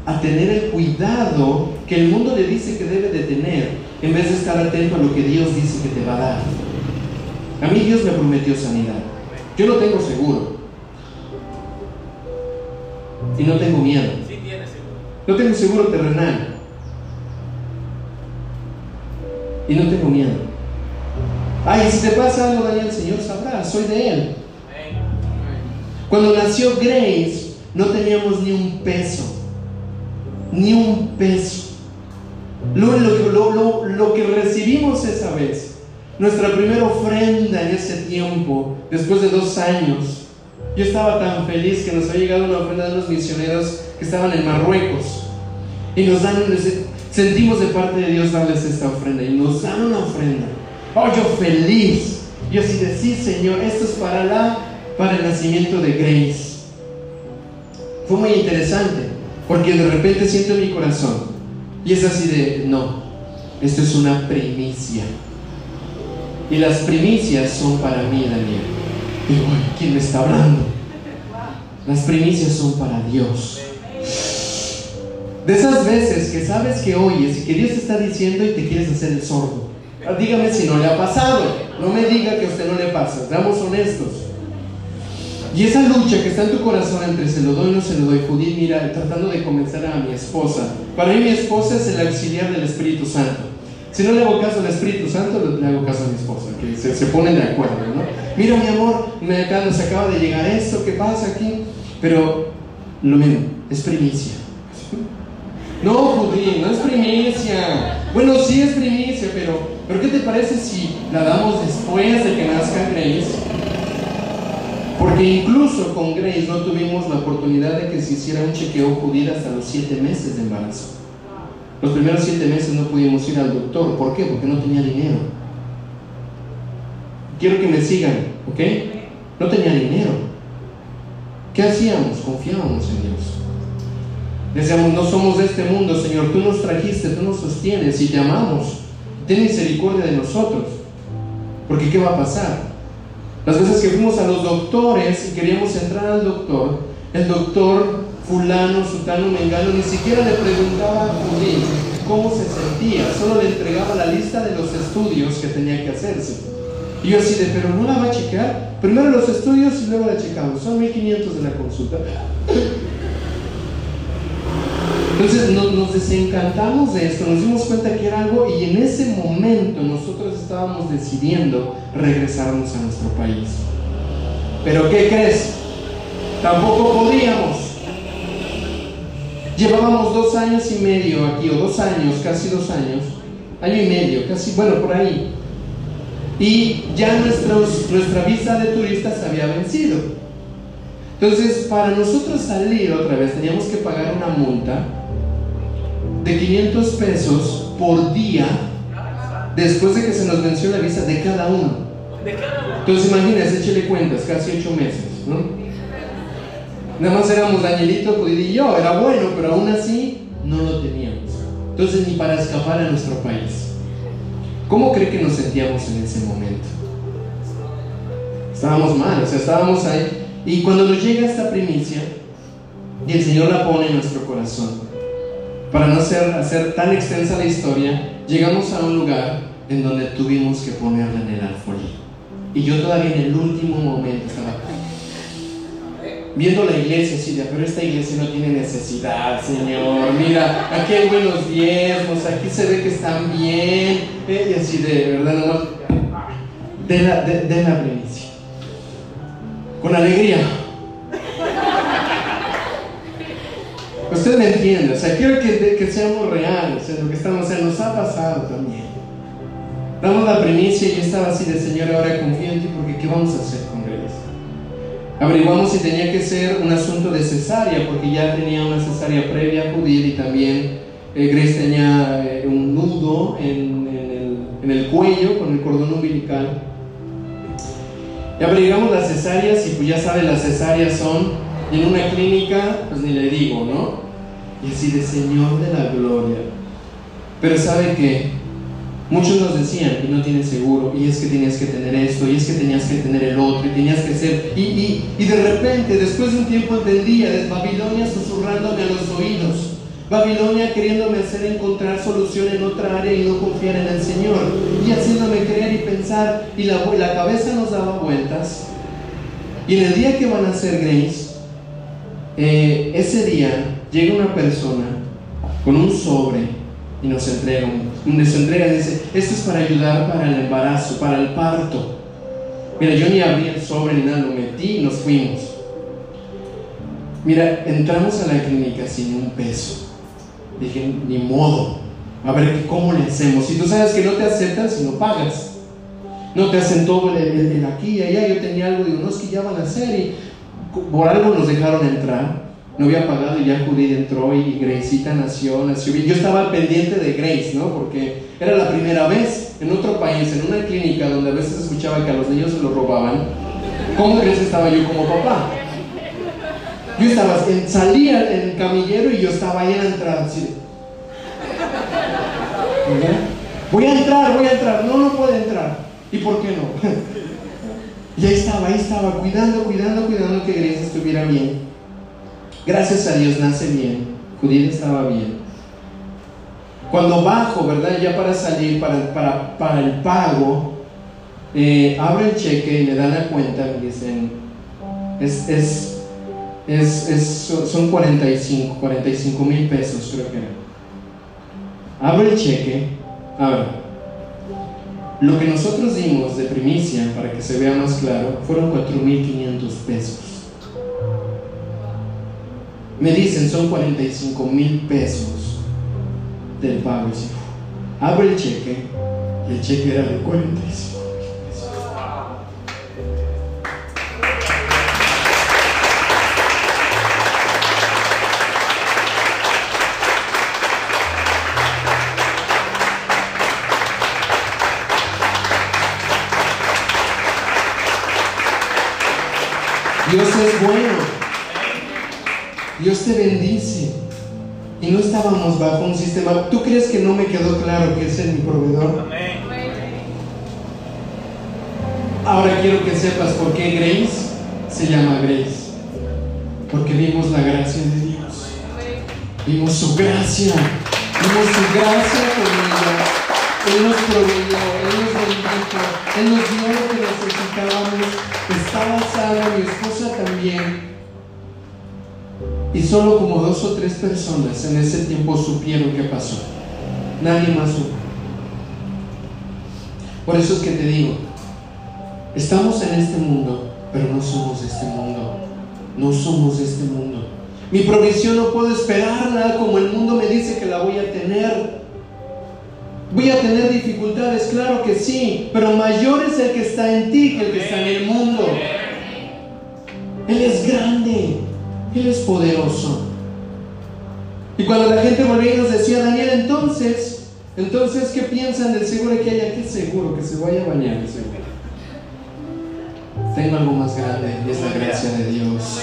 a tener el cuidado que el mundo le dice que debe de tener, en vez de estar atento a lo que Dios dice que te va a dar. A mí Dios me prometió sanidad. Yo no tengo seguro. Y no tengo miedo. No tengo seguro terrenal. Y no tengo miedo. Ay, si te pasa algo, Daniel, el Señor sabrá, soy de Él. Cuando nació Grace, no teníamos ni un peso ni un peso. Lo, que recibimos esa vez, nuestra primera ofrenda en ese tiempo, después de dos años, yo estaba tan feliz que nos ha llegado una ofrenda de los misioneros que estaban en Marruecos. Y nos dan, sentimos de parte de Dios darles esta ofrenda. Y nos dan una ofrenda. Oh, yo feliz. Yo así de sí, Señor, esto es para la, para el nacimiento de Grace. Fue muy interesante. Porque de repente siento en mi corazón y es así de, no, esto es una primicia. Y las primicias son para mí, Daniel. Digo, ¿quién me está hablando? Las primicias son para Dios. De esas veces que sabes que oyes y que Dios te está diciendo y te quieres hacer el sordo. Dígame si no le ha pasado. No me diga que a usted no le pasa. Seamos honestos. Y esa lucha que está en tu corazón entre se lo doy no se lo doy, Judith, mira, tratando de convencer a mi esposa. Para mí mi esposa es el auxiliar del Espíritu Santo. Si no le hago caso al Espíritu Santo, le hago caso a mi esposa, que se, ponen de acuerdo, ¿no? Mira, mi amor, me nos acaba de llegar esto, ¿qué pasa aquí? Pero lo mismo, es primicia. No, Judín, no es primicia. Bueno, sí es primicia, pero, pero ¿qué te parece si la damos después de que nazca Grace? Porque incluso con Grace no tuvimos la oportunidad de que se hiciera un chequeo judío hasta los siete meses de embarazo. Los primeros siete meses no pudimos ir al doctor. ¿Por qué? Porque no tenía dinero. Quiero que me sigan, ¿ok? No tenía dinero. ¿Qué hacíamos? Confiábamos en Dios. Decíamos, no somos de este mundo, Señor. Tú nos trajiste, tú nos sostienes y te amamos. Ten misericordia de nosotros. Porque ¿qué va a pasar? Las veces que fuimos a los doctores y queríamos entrar al doctor, el doctor fulano, sutano, mengano, ni siquiera le preguntaba a Judí cómo se sentía, solo le entregaba la lista de los estudios que tenía que hacerse. Y yo así de, pero no la va a checar. Primero los estudios y luego la checamos. Son 1500 de la consulta. Entonces nos, desencantamos de esto, nos dimos cuenta que era algo y en ese momento nosotros estábamos decidiendo regresarnos a nuestro país. Pero ¿qué crees? Tampoco podíamos. Llevábamos dos años y medio aquí, o dos años, casi dos años, año y medio, casi, bueno, por ahí. Y ya nuestra visa de turistas había vencido. Entonces, para nosotros salir otra vez, teníamos que pagar una multa de 500 pesos por día después de que se nos venció la visa de cada uno. Entonces, imagínense, échele cuentas, casi ocho meses, ¿no? Nada más éramos Danielito, Judith y yo. Era bueno, pero aún así no lo teníamos. Entonces ni para escapar a nuestro país. ¿Cómo cree que nos sentíamos en ese momento? Estábamos mal, o sea, estábamos ahí. Y cuando nos llega esta primicia, y el Señor la pone en nuestro corazón, para no hacer tan extensa la historia, llegamos a un lugar en donde tuvimos que ponerla en el alfolí. Y yo todavía en el último momento estaba viendo la iglesia de, pero esta iglesia no tiene necesidad, Señor. Mira, aquí hay buenos diezmos, aquí se ve que están bien. Eh, y así de, ¿verdad? Nomás, de la, de, la primicia. Con alegría. Usted entiende, o sea, quiero que, que seamos reales en lo que estamos haciendo. Nos ha pasado también. Damos la primicia y yo estaba así de, Señor, ahora confío en ti porque ¿qué vamos a hacer con Averiguamos si tenía que ser un asunto de cesárea, porque ya tenía una cesárea previa a y también eh, Grace tenía eh, un nudo en, el, cuello con el cordón umbilical. Y averiguamos las cesáreas y pues ya saben, las cesáreas son en una clínica, pues ni le digo, ¿no? Y así de Señor de la Gloria. Pero sabe que Muchos nos decían, y no tienes seguro, y es que tenías que tener esto, y es que tenías que tener el otro, y tenías que ser, y, y, y de repente, después de un tiempo entendía, es Babilonia susurrándome a los oídos, Babilonia queriéndome hacer encontrar solución en otra área y no confiar en el Señor, y haciéndome creer y pensar, y la, la cabeza nos daba vueltas, y en el día que van a hacer Grace, eh, ese día llega una persona con un sobre, y nos entrega, nos entrega y dice, esto es para ayudar para el embarazo, para el parto. Mira, yo ni abrí el sobre ni nada, lo metí y nos fuimos. Mira, entramos a la clínica sin un peso. Dije, ni modo. A ver, ¿cómo le hacemos? Si tú sabes que no te aceptan si no pagas. No te hacen todo el, aquí y allá. Yo tenía algo, digo, no, es que ya van a hacer. Y por algo nos dejaron entrar no había pagado y ya Judith entró y Gracecita nació, nació bien. Yo estaba pendiente de Grace, ¿no? Porque era la primera vez en otro país, en una clínica donde a veces escuchaba que a los niños se los robaban. ¿Cómo crees que estaba yo como papá? Yo estaba, salía en el camillero y yo estaba ahí en la entrada. Voy a entrar, voy a entrar. No, no puede entrar. ¿Y por qué no? <laughs> y ahí estaba, ahí estaba, cuidando, cuidando, cuidando que Grace estuviera bien. Gracias a Dios nace bien. Judith estaba bien. Cuando bajo, ¿verdad? Ya para salir, para, para, para el pago, eh, abro el cheque y me dan la cuenta y dicen, es, es, es, es, son 45, mil pesos creo que era. Abro el cheque, ahora, Lo que nosotros dimos de primicia, para que se vea más claro, fueron 4.500 pesos. Me dicen, son 45 mil pesos del pago. Abre el cheque, el cheque era de 45. Dios es bueno. Dios te bendice. Y no estábamos bajo un sistema. ¿Tú crees que no me quedó claro que es mi proveedor? Ahora quiero que sepas por qué Grace se llama Grace. Porque vimos la gracia de Dios. Vimos su gracia. Vimos su gracia con ella. Él nos proveyó, Él nos bendijo, Él nos dio lo que necesitábamos estaba sana, mi esposa también. Y solo como dos o tres personas en ese tiempo supieron qué pasó. Nadie más supo. Por eso es que te digo, estamos en este mundo, pero no somos de este mundo. No somos de este mundo. Mi provisión no puedo esperarla como el mundo me dice que la voy a tener. Voy a tener dificultades, claro que sí, pero mayor es el que está en ti que el que está en el mundo. Él es grande, Él es poderoso. Y cuando la gente volvía y nos decía, Daniel, entonces, entonces, ¿qué piensan del seguro que haya? ¿Qué seguro? Que se vaya a bañar el seguro. Tengo algo más grande y es la gracia de Dios.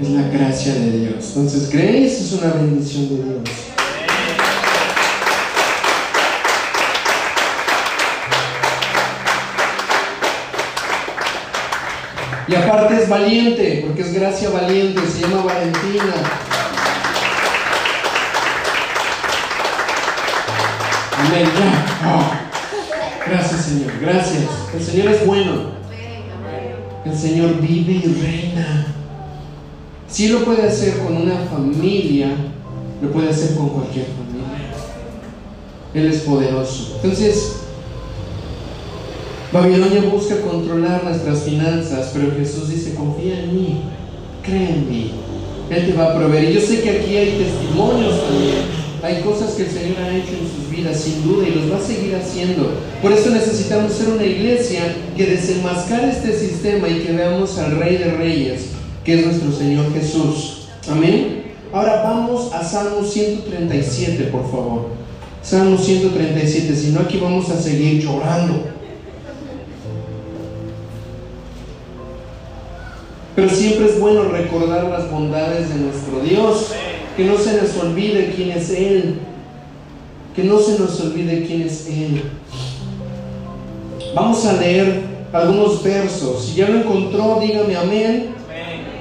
Es la gracia de Dios. Entonces, ¿crees? Es una bendición de Dios. Y aparte es valiente, porque es gracia valiente, se llama Valentina. Amén, Gracias Señor, gracias. El Señor es bueno. El Señor vive y reina. Si lo puede hacer con una familia, lo puede hacer con cualquier familia. Él es poderoso. Entonces, Babilonia busca controlar nuestras finanzas, pero Jesús dice, confía en mí, cree en mí, Él te va a proveer. Y yo sé que aquí hay testimonios también, hay cosas que el Señor ha hecho en sus vidas, sin duda, y los va a seguir haciendo. Por eso necesitamos ser una iglesia que desenmascare este sistema y que veamos al Rey de Reyes, que es nuestro Señor Jesús. Amén. Ahora vamos a Salmo 137, por favor. Salmo 137, si no aquí vamos a seguir llorando. Pero siempre es bueno recordar las bondades de nuestro Dios, que no se nos olvide quién es Él, que no se nos olvide quién es Él. Vamos a leer algunos versos. Si ya lo encontró, dígame amén.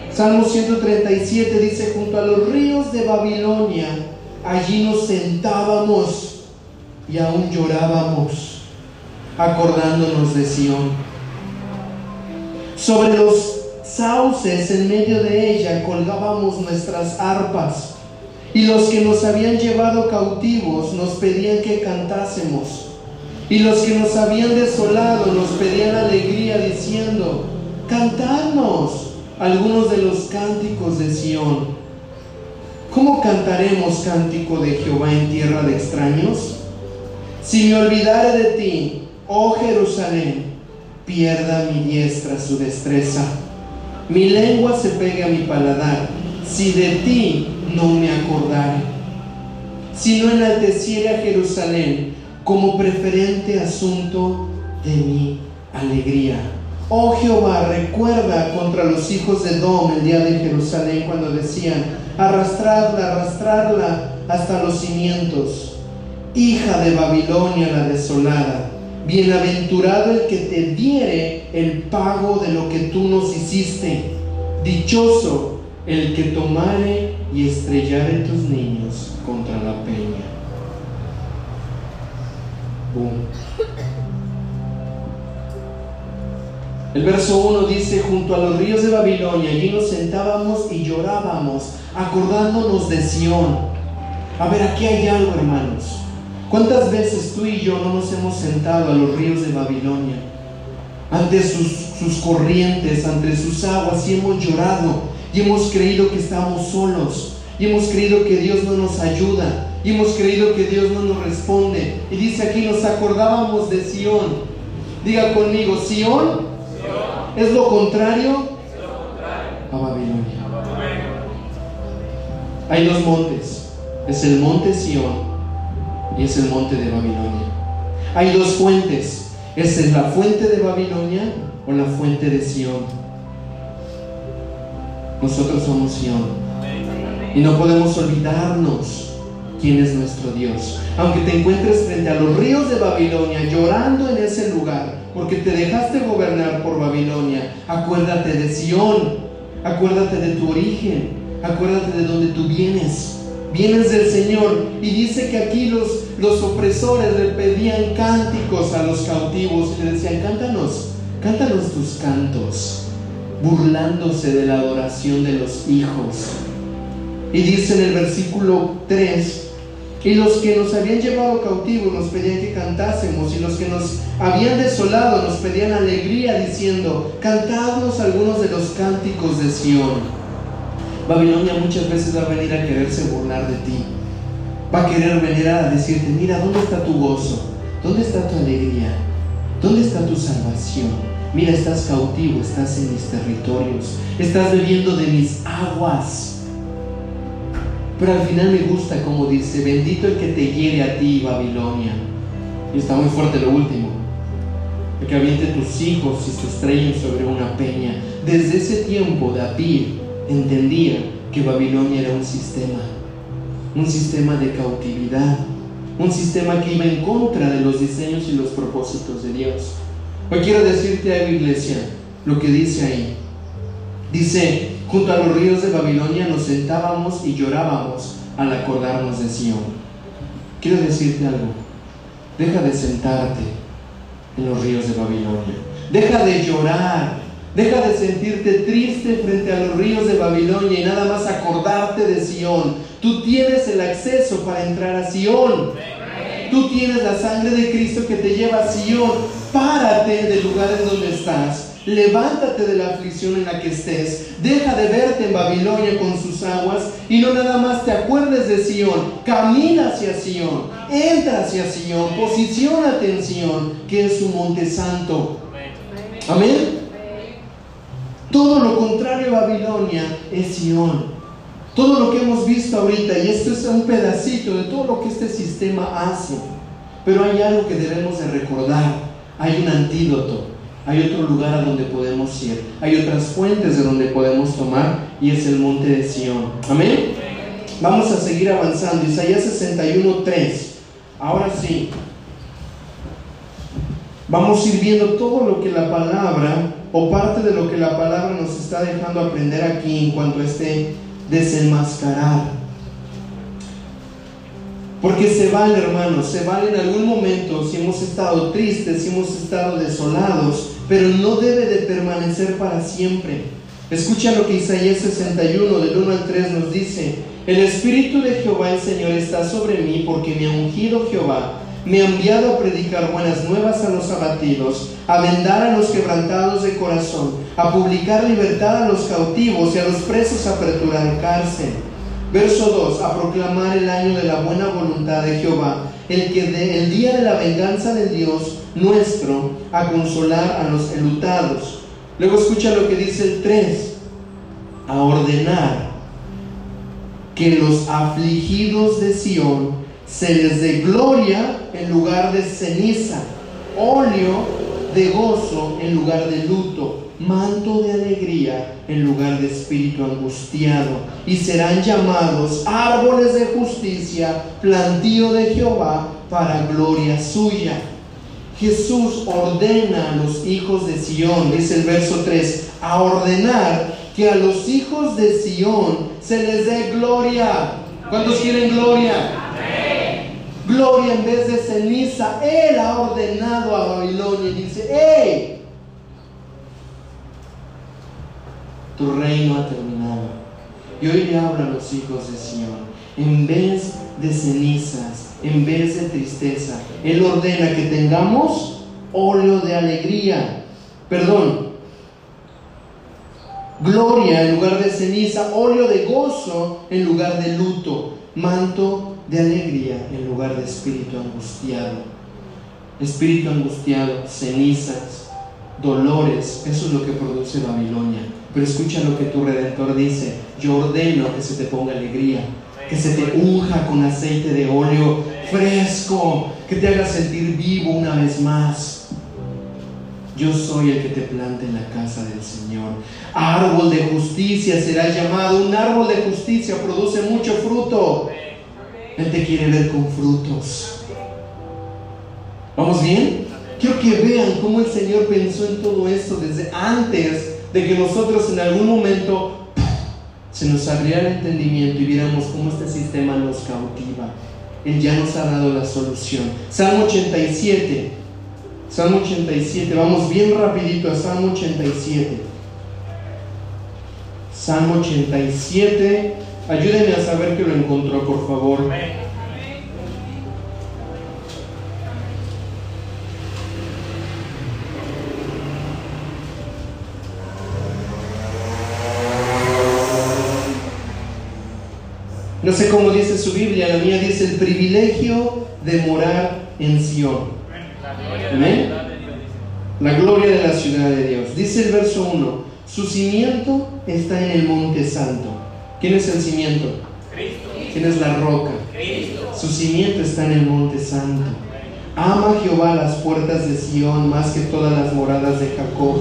Salmo 137 dice, junto a los ríos de Babilonia, allí nos sentábamos y aún llorábamos, acordándonos de Sión. Sobre los sauces en medio de ella colgábamos nuestras arpas, y los que nos habían llevado cautivos nos pedían que cantásemos, y los que nos habían desolado nos pedían alegría diciendo, cantadnos algunos de los cánticos de Sión. ¿Cómo cantaremos cántico de Jehová en tierra de extraños? Si me olvidare de ti, oh Jerusalén, pierda mi diestra su destreza mi lengua se pegue a mi paladar, si de ti no me acordare. Si no enalteciere a Jerusalén como preferente asunto de mi alegría. Oh Jehová, recuerda contra los hijos de Dom el día de Jerusalén cuando decían, arrastradla, arrastrarla hasta los cimientos. Hija de Babilonia la desolada, Bienaventurado el que te diere el pago de lo que tú nos hiciste. Dichoso el que tomare y estrellare tus niños contra la peña. El verso 1 dice, junto a los ríos de Babilonia, allí nos sentábamos y llorábamos, acordándonos de Sión. A ver, aquí hay algo, hermanos. ¿Cuántas veces tú y yo no nos hemos sentado a los ríos de Babilonia, ante sus, sus corrientes, ante sus aguas, y hemos llorado, y hemos creído que estamos solos, y hemos creído que Dios no nos ayuda, y hemos creído que Dios no nos responde. Y dice aquí, nos acordábamos de Sión. Diga conmigo, Sión es lo contrario a Babilonia. Hay dos montes. Es el monte Sión y es el monte de Babilonia. Hay dos fuentes. ¿Es la fuente de Babilonia o la fuente de Sión? Nosotros somos Sión. Y no podemos olvidarnos quién es nuestro Dios. Aunque te encuentres frente a los ríos de Babilonia llorando en ese lugar, porque te dejaste gobernar por Babilonia, acuérdate de Sión, acuérdate de tu origen, acuérdate de donde tú vienes. Vienes del Señor y dice que aquí los, los opresores le pedían cánticos a los cautivos y le decían, cántanos, cántanos tus cantos, burlándose de la adoración de los hijos. Y dice en el versículo 3, y los que nos habían llevado cautivos nos pedían que cantásemos, y los que nos habían desolado nos pedían alegría, diciendo, cantadnos algunos de los cánticos de Sión. Babilonia muchas veces va a venir a quererse burlar de ti. Va a querer venir a decirte, mira, ¿dónde está tu gozo? ¿Dónde está tu alegría? ¿Dónde está tu salvación? Mira, estás cautivo, estás en mis territorios, estás bebiendo de mis aguas. Pero al final me gusta como dice, bendito el que te hiere a ti, Babilonia. Y está muy fuerte lo último. El que aviente tus hijos y se estrellen sobre una peña. Desde ese tiempo David entendía que Babilonia era un sistema. Un sistema de cautividad. Un sistema que iba en contra de los diseños y los propósitos de Dios. Hoy quiero decirte a la iglesia lo que dice ahí. Dice, Junto a los ríos de Babilonia nos sentábamos y llorábamos al acordarnos de Sión. Quiero decirte algo. Deja de sentarte en los ríos de Babilonia. Deja de llorar. Deja de sentirte triste frente a los ríos de Babilonia y nada más acordarte de Sión. Tú tienes el acceso para entrar a Sión. Tú tienes la sangre de Cristo que te lleva a Sión. Párate del lugar en donde estás levántate de la aflicción en la que estés, deja de verte en Babilonia con sus aguas y no nada más te acuerdes de Sión, camina hacia Sión, entra hacia Sión, posiciónate en Sión, que es su monte santo. Amén. Todo lo contrario a Babilonia es Sión. Todo lo que hemos visto ahorita, y esto es un pedacito de todo lo que este sistema hace, pero hay algo que debemos de recordar, hay un antídoto hay otro lugar a donde podemos ir, hay otras fuentes de donde podemos tomar y es el monte de Sión. Amén. Vamos a seguir avanzando. Isaías 61.3. Ahora sí. Vamos a ir viendo todo lo que la palabra o parte de lo que la palabra nos está dejando aprender aquí en cuanto a este desenmascarar. Porque se vale, hermanos, se vale en algún momento si hemos estado tristes, si hemos estado desolados, pero no debe de permanecer para siempre. Escucha lo que Isaías 61 del 1 al 3 nos dice. El Espíritu de Jehová el Señor está sobre mí porque me ha ungido Jehová. Me ha enviado a predicar buenas nuevas a los abatidos, a vendar a los quebrantados de corazón, a publicar libertad a los cautivos y a los presos a aperturar cárcel Verso 2, a proclamar el año de la buena voluntad de Jehová, el que de, el día de la venganza de Dios nuestro, a consolar a los enlutados. Luego escucha lo que dice el 3, a ordenar que los afligidos de Sión se les dé gloria en lugar de ceniza, óleo de gozo en lugar de luto manto de alegría en lugar de espíritu angustiado, y serán llamados árboles de justicia, plantío de Jehová para gloria suya. Jesús ordena a los hijos de Sión, dice el verso 3, a ordenar que a los hijos de Sión se les dé gloria. ¿Cuántos quieren gloria? Gloria en vez de ceniza. Él ha ordenado a Babilonia y dice, ¡Hey! tu reino ha terminado. Y hoy le habla a los hijos de Sión. En vez de cenizas, en vez de tristeza, Él ordena que tengamos óleo de alegría. Perdón. Gloria en lugar de ceniza, óleo de gozo en lugar de luto, manto de alegría en lugar de espíritu angustiado. Espíritu angustiado, cenizas, dolores, eso es lo que produce Babilonia. Pero escucha lo que tu redentor dice, yo ordeno que se te ponga alegría, que se te unja con aceite de óleo fresco, que te haga sentir vivo una vez más. Yo soy el que te plante en la casa del Señor. Árbol de justicia será llamado. Un árbol de justicia produce mucho fruto. Él te quiere ver con frutos. ¿Vamos bien? Quiero que vean cómo el Señor pensó en todo esto desde antes de que nosotros en algún momento se nos abriera el entendimiento y viéramos cómo este sistema nos cautiva. Él ya nos ha dado la solución. Salmo 87. Salmo 87. Vamos bien rapidito a Salmo 87. Salmo 87. Ayúdenme a saber que lo encontró, por favor. No sé cómo dice su Biblia, la mía dice el privilegio de morar en Sion. Amén. La gloria de la ciudad de Dios. Dice el verso 1, su cimiento está en el monte santo. ¿Quién es el cimiento? ¿Quién es la roca? Su cimiento está en el monte santo. Ama Jehová las puertas de Sion más que todas las moradas de Jacob.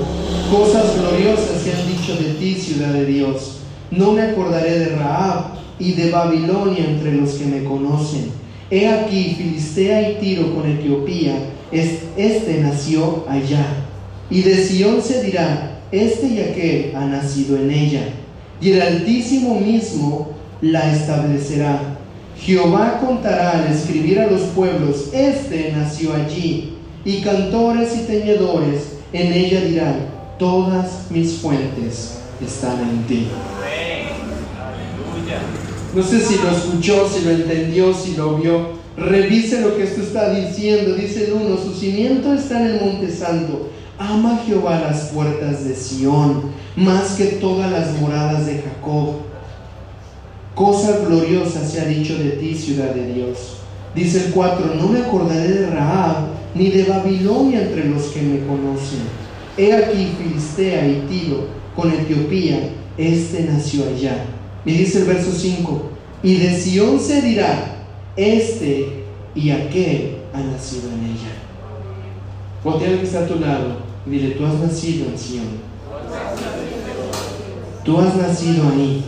Cosas gloriosas se han dicho de ti, ciudad de Dios. No me acordaré de Raab y de Babilonia entre los que me conocen. He aquí, Filistea y Tiro con Etiopía, este nació allá. Y de Sión se dirá, este y aquel ha nacido en ella. Y el Altísimo mismo la establecerá. Jehová contará al escribir a los pueblos, este nació allí. Y cantores y teñedores en ella dirán, todas mis fuentes están en ti. No sé si lo escuchó, si lo entendió, si lo vio. Revise lo que esto está diciendo. Dice el uno, su cimiento está en el monte santo. Ama Jehová las puertas de Sión, más que todas las moradas de Jacob. Cosa gloriosa se ha dicho de ti, ciudad de Dios. Dice el 4, no me acordaré de Raab, ni de Babilonia entre los que me conocen. He aquí Filistea y Tiro, con Etiopía, este nació allá y dice el verso 5, y de Sión se dirá, este y aquel ha nacido en ella. A tu lado dile, tú has nacido en Sión. Tú has nacido ahí.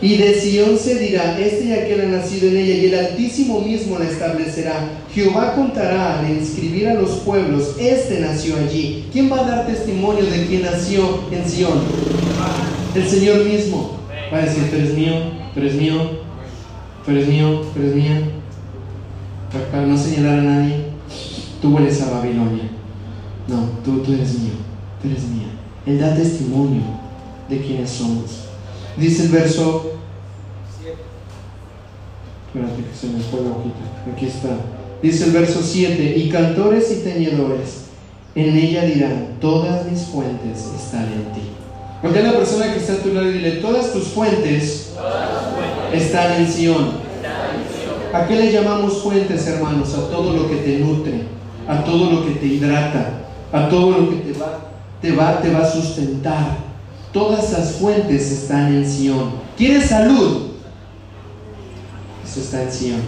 Y de Sión se dirá, este y aquel ha nacido en ella, y el Altísimo mismo la establecerá. Jehová contará al inscribir a los pueblos, este nació allí. ¿Quién va a dar testimonio de quién nació en Sión? El Señor mismo va a decir, tú eres mío, tú eres mío, tú eres mío, tú eres mía. Para no señalar a nadie, tú hueles a Babilonia. No, tú, tú eres mío, tú eres mía. Él da testimonio de quiénes somos. Dice el verso. Espérate que se me fue la hojita. Aquí está. Dice el verso 7: Y cantores y teñedores en ella dirán: Todas mis fuentes están en ti. Porque la persona que está a tu lado y dile, todas tus fuentes, están en Sion. ¿A qué le llamamos fuentes, hermanos? A todo lo que te nutre, a todo lo que te hidrata, a todo lo que te va, te va, te va a sustentar. Todas esas fuentes están en Sion. ¿Quieres salud? Eso está en Sion.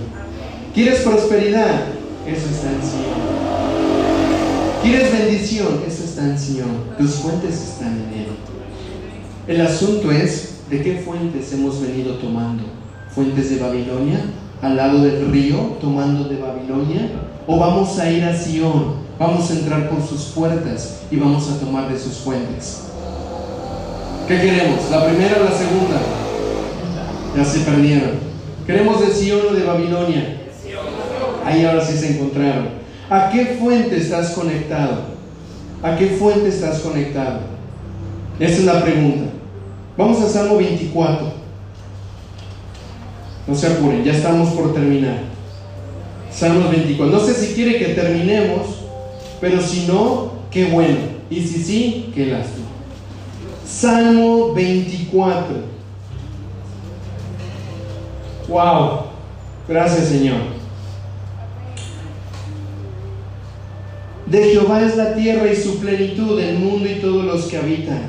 ¿Quieres prosperidad? Eso está en Sion. ¿Quieres bendición? Eso está en Sion. Tus fuentes están en Él. El asunto es de qué fuentes hemos venido tomando. ¿Fuentes de Babilonia? ¿Al lado del río tomando de Babilonia? ¿O vamos a ir a Sion? Vamos a entrar por sus puertas y vamos a tomar de sus fuentes. ¿Qué queremos? ¿La primera o la segunda? Ya se perdieron. ¿Queremos de Sion o de Babilonia? Ahí ahora sí se encontraron. ¿A qué fuente estás conectado? ¿A qué fuente estás conectado? Esa es la pregunta. Vamos a Salmo 24. No se apuren, ya estamos por terminar. Salmo 24. No sé si quiere que terminemos, pero si no, qué bueno. Y si sí, qué lástima. Salmo 24. Wow. Gracias, Señor. De Jehová es la tierra y su plenitud, el mundo y todos los que habitan.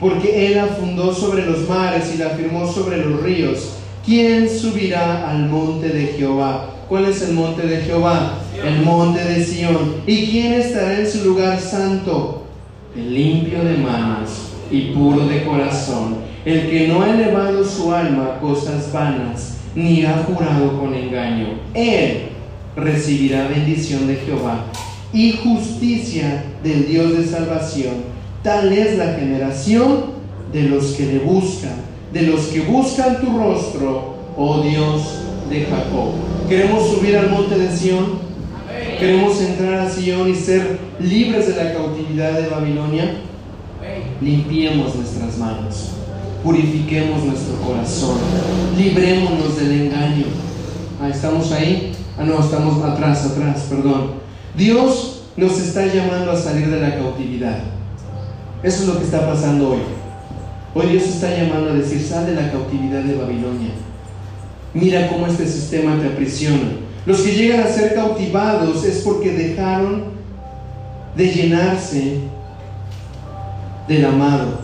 Porque Él la fundó sobre los mares y la firmó sobre los ríos. ¿Quién subirá al monte de Jehová? ¿Cuál es el monte de Jehová? El monte de Sión. ¿Y quién estará en su lugar santo? El limpio de manos y puro de corazón, el que no ha elevado su alma a cosas vanas, ni ha jurado con engaño. Él recibirá bendición de Jehová y justicia del Dios de salvación. Tal es la generación de los que le buscan, de los que buscan tu rostro, oh Dios de Jacob. Queremos subir al monte de Sión. Queremos entrar a Sión y ser libres de la cautividad de Babilonia. Limpiemos nuestras manos, purifiquemos nuestro corazón, librémonos del engaño. Ah, ¿Estamos ahí? Ah, no, estamos atrás, atrás, perdón. Dios nos está llamando a salir de la cautividad. Eso es lo que está pasando hoy. Hoy Dios está llamando a decir, sal de la cautividad de Babilonia. Mira cómo este sistema te aprisiona. Los que llegan a ser cautivados es porque dejaron de llenarse del amado.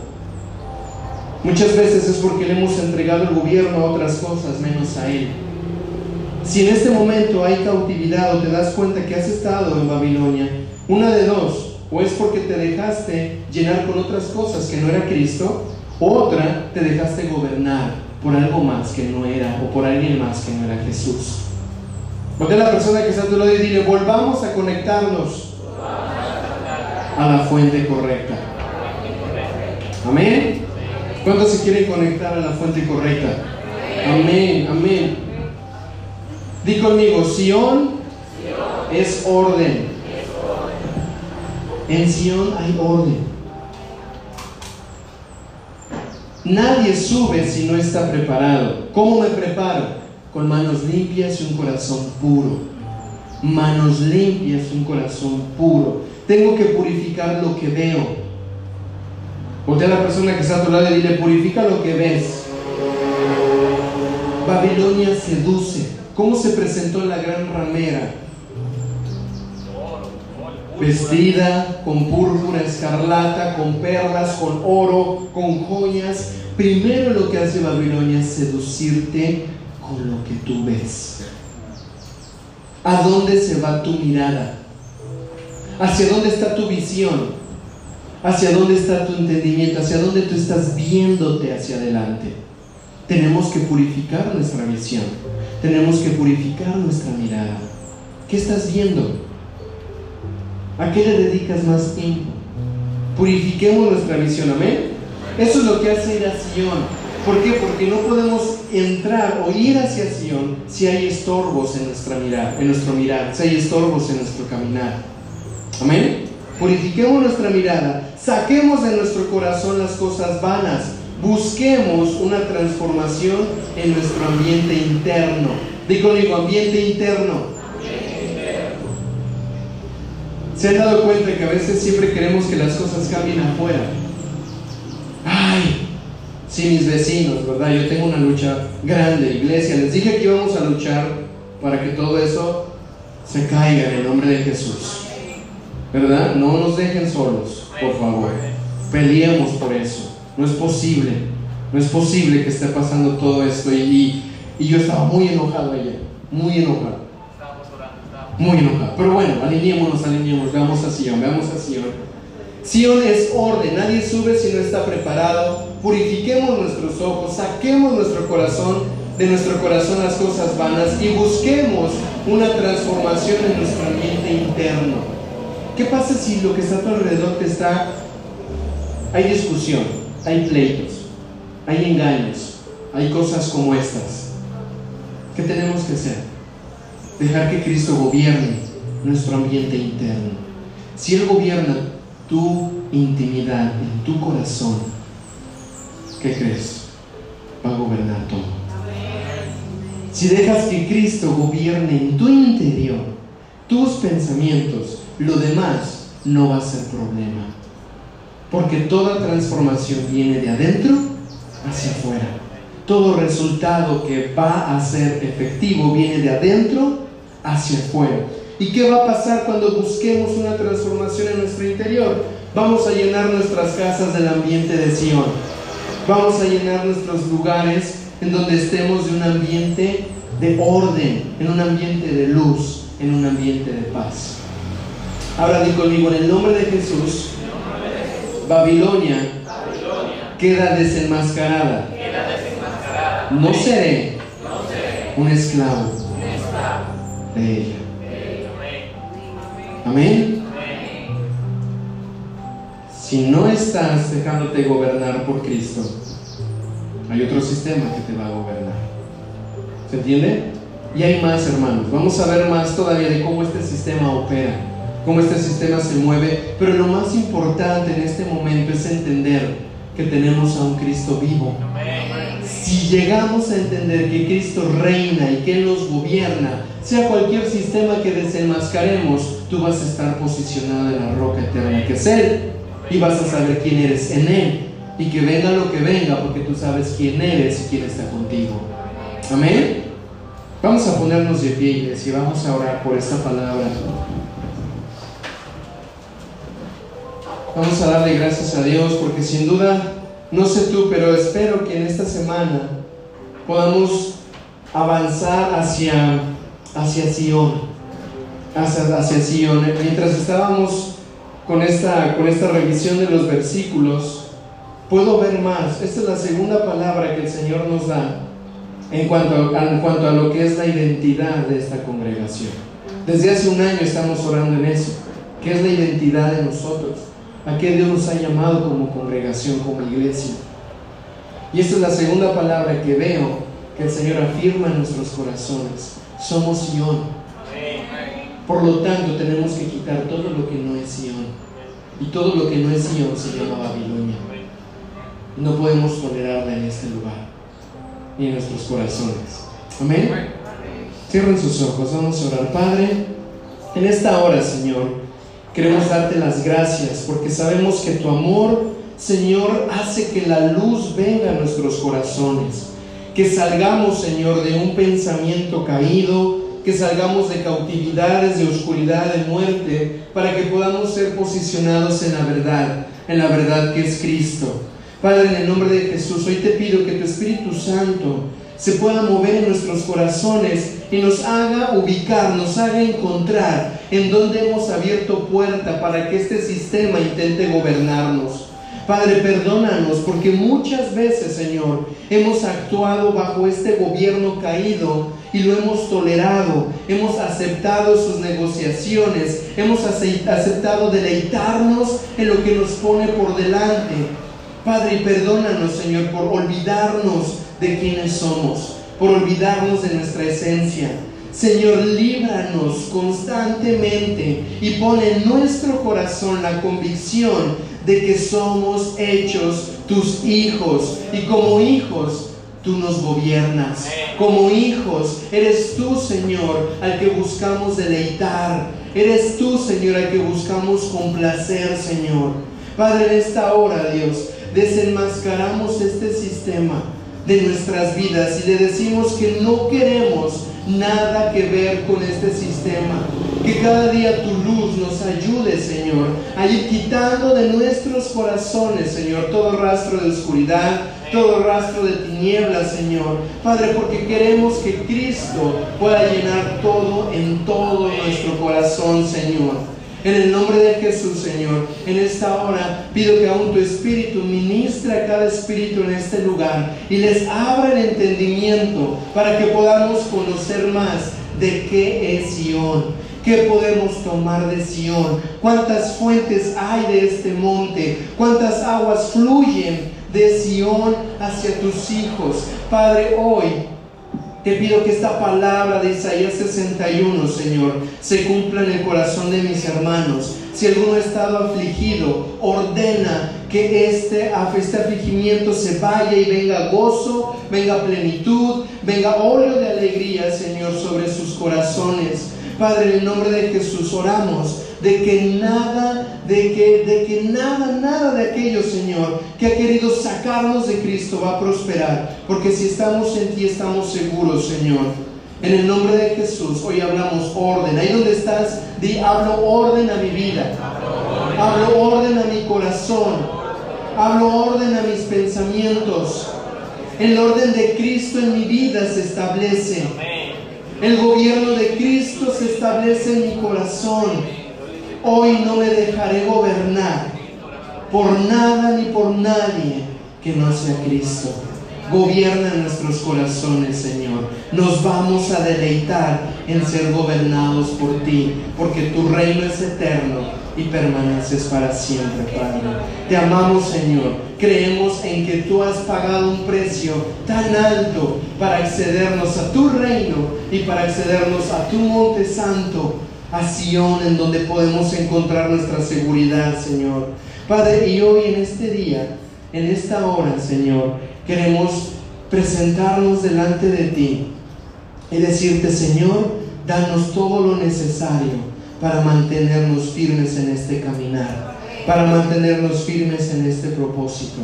Muchas veces es porque le hemos entregado el gobierno a otras cosas menos a Él. Si en este momento hay cautividad o te das cuenta que has estado en Babilonia, una de dos, o es porque te dejaste llenar con otras cosas que no era Cristo, o otra, te dejaste gobernar por algo más que no era, o por alguien más que no era Jesús. Porque la persona que está a tu lado y dile, volvamos a conectarnos a la fuente correcta. Amén. ¿Cuántos se quieren conectar a la fuente correcta? Amén, amén. Di conmigo, Sión es orden. En Sión hay orden. Nadie sube si no está preparado. ¿Cómo me preparo? Con manos limpias y un corazón puro. Manos limpias y un corazón puro. Tengo que purificar lo que veo. Voltea a la persona que está a tu lado y dile, purifica lo que ves. Babilonia seduce. ¿Cómo se presentó la gran ramera? Vestida con púrpura escarlata, con perlas, con oro, con joyas. Primero lo que hace Babilonia es seducirte con lo que tú ves. ¿A dónde se va tu mirada? ¿Hacia dónde está tu visión? ¿Hacia dónde está tu entendimiento? ¿Hacia dónde tú estás viéndote hacia adelante? Tenemos que purificar nuestra visión. Tenemos que purificar nuestra mirada. ¿Qué estás viendo? ¿A qué le dedicas más tiempo? Purifiquemos nuestra visión, amén. Eso es lo que hace ir a Sion. ¿Por qué? Porque no podemos entrar o ir hacia Sion si hay estorbos en nuestra mirada, en nuestro mirar, si hay estorbos en nuestro caminar. Amén. Purifiquemos nuestra mirada, saquemos de nuestro corazón las cosas vanas, busquemos una transformación en nuestro ambiente interno. Digo, digo, ambiente interno. ¿Se han dado cuenta que a veces siempre queremos que las cosas cambien afuera? Sí, mis vecinos, ¿verdad? Yo tengo una lucha grande, iglesia. Les dije que íbamos a luchar para que todo eso se caiga en el nombre de Jesús. ¿Verdad? No nos dejen solos, por favor. Peleemos por eso. No es posible, no es posible que esté pasando todo esto. Y, yo estaba muy enojado ayer, muy enojado. Muy enojado. Pero bueno, alineémonos, alineémonos, veamos a Sion, veamos a Sion. Sion es orden, nadie sube si no está preparado. Purifiquemos nuestros ojos, saquemos nuestro corazón de nuestro corazón las cosas vanas y busquemos una transformación en nuestro ambiente interno. ¿Qué pasa si lo que está a tu alrededor te está... Hay discusión, hay pleitos, hay engaños, hay cosas como estas. ¿Qué tenemos que hacer? Dejar que Cristo gobierne nuestro ambiente interno. Si Él gobierna tu intimidad en tu corazón, ¿qué crees? Va a gobernar todo. Si dejas que Cristo gobierne en tu interior, tus pensamientos, lo demás no va a ser problema. Porque toda transformación viene de adentro hacia afuera. Todo resultado que va a ser efectivo viene de adentro hacia afuera. ¿Y qué va a pasar cuando busquemos una transformación en nuestro interior? Vamos a llenar nuestras casas del ambiente de Sion. Vamos a llenar nuestros lugares en donde estemos de un ambiente de orden, en un ambiente de luz, en un ambiente de paz. Ahora di conmigo, en el nombre de Jesús, Babilonia queda desenmascarada. No seré un esclavo de ella. Amén. Si no estás dejándote gobernar por Cristo, hay otro sistema que te va a gobernar. ¿Se entiende? Y hay más, hermanos. Vamos a ver más todavía de cómo este sistema opera, cómo este sistema se mueve. Pero lo más importante en este momento es entender que tenemos a un Cristo vivo. Si llegamos a entender que Cristo reina y que Él nos gobierna, sea cualquier sistema que desenmascaremos, tú vas a estar posicionado en la roca eterna que es Él y vas a saber quién eres en Él y que venga lo que venga porque tú sabes quién eres y quién está contigo. Amén. Vamos a ponernos de pie, y vamos a orar por esta palabra. Vamos a darle gracias a Dios porque sin duda, no sé tú, pero espero que en esta semana podamos avanzar hacia, hacia Sion. Hacia, hacia Sion. Mientras estábamos con esta, con esta revisión de los versículos, puedo ver más. Esta es la segunda palabra que el Señor nos da en cuanto, a, en cuanto a lo que es la identidad de esta congregación. Desde hace un año estamos orando en eso. ¿Qué es la identidad de nosotros? ¿A qué Dios nos ha llamado como congregación, como iglesia? Y esta es la segunda palabra que veo que el Señor afirma en nuestros corazones. Somos Sion. Por lo tanto, tenemos que quitar todo lo que no es Sion. Y todo lo que no es Sion se llama Babilonia. No podemos tolerarla en este lugar, ni en nuestros corazones. Amén. Cierren sus ojos, vamos a orar. Padre, en esta hora, Señor, queremos darte las gracias porque sabemos que tu amor, Señor, hace que la luz venga a nuestros corazones. Que salgamos, Señor, de un pensamiento caído, que salgamos de cautividades, de oscuridad, de muerte, para que podamos ser posicionados en la verdad, en la verdad que es Cristo. Padre, en el nombre de Jesús, hoy te pido que tu Espíritu Santo se pueda mover en nuestros corazones y nos haga ubicar, nos haga encontrar en dónde hemos abierto puerta para que este sistema intente gobernarnos. Padre, perdónanos porque muchas veces, Señor, hemos actuado bajo este gobierno caído y lo hemos tolerado, hemos aceptado sus negociaciones, hemos aceptado deleitarnos en lo que nos pone por delante. Padre, perdónanos, Señor, por olvidarnos de quienes somos, por olvidarnos de nuestra esencia. Señor, líbranos constantemente y pone en nuestro corazón la convicción de que somos hechos tus hijos y como hijos tú nos gobiernas. Como hijos, eres tú, Señor, al que buscamos deleitar. Eres tú, Señor, al que buscamos complacer, Señor. Padre, en esta hora, Dios, desenmascaramos este sistema de nuestras vidas y le decimos que no queremos nada que ver con este sistema. Que cada día tu luz nos ayude, Señor, a ir quitando de nuestros corazones, Señor, todo rastro de oscuridad, todo rastro de tinieblas, Señor. Padre, porque queremos que Cristo pueda llenar todo en todo nuestro corazón, Señor. En el nombre de Jesús, Señor, en esta hora pido que aún tu Espíritu ministre a cada espíritu en este lugar y les abra el entendimiento para que podamos conocer más de qué es Sion, qué podemos tomar de Sion, cuántas fuentes hay de este monte, cuántas aguas fluyen de Sion hacia tus hijos. Padre, hoy te pido que esta palabra de Isaías 61, Señor, se cumpla en el corazón de mis hermanos. Si alguno ha estado afligido, ordena que este, este afligimiento se vaya y venga gozo, venga plenitud, venga óleo de alegría, Señor, sobre sus corazones. Padre, en el nombre de Jesús oramos de que nada, de que, de que nada, nada de aquello, Señor, que ha querido sacarnos de Cristo va a prosperar. Porque si estamos en ti, estamos seguros, Señor. En el nombre de Jesús, hoy hablamos orden. Ahí donde estás, hablo orden a mi vida. Hablo orden a mi corazón. Hablo orden a mis pensamientos. El orden de Cristo en mi vida se establece. El gobierno de Cristo se establece en mi corazón. Hoy no me dejaré gobernar por nada ni por nadie que no sea Cristo. Gobierna nuestros corazones, Señor. Nos vamos a deleitar en ser gobernados por ti, porque tu reino es eterno y permaneces para siempre, Padre. Te amamos, Señor. Creemos en que tú has pagado un precio tan alto para accedernos a tu reino y para accedernos a tu monte santo a Sion, en donde podemos encontrar nuestra seguridad, Señor. Padre, y hoy en este día, en esta hora, Señor, queremos presentarnos delante de ti y decirte, Señor, danos todo lo necesario para mantenernos firmes en este caminar, para mantenernos firmes en este propósito.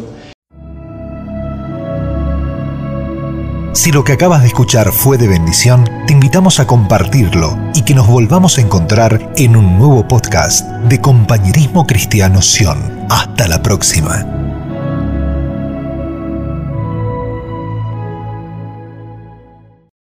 Si lo que acabas de escuchar fue de bendición, te invitamos a compartirlo y que nos volvamos a encontrar en un nuevo podcast de Compañerismo Cristiano Sion. Hasta la próxima.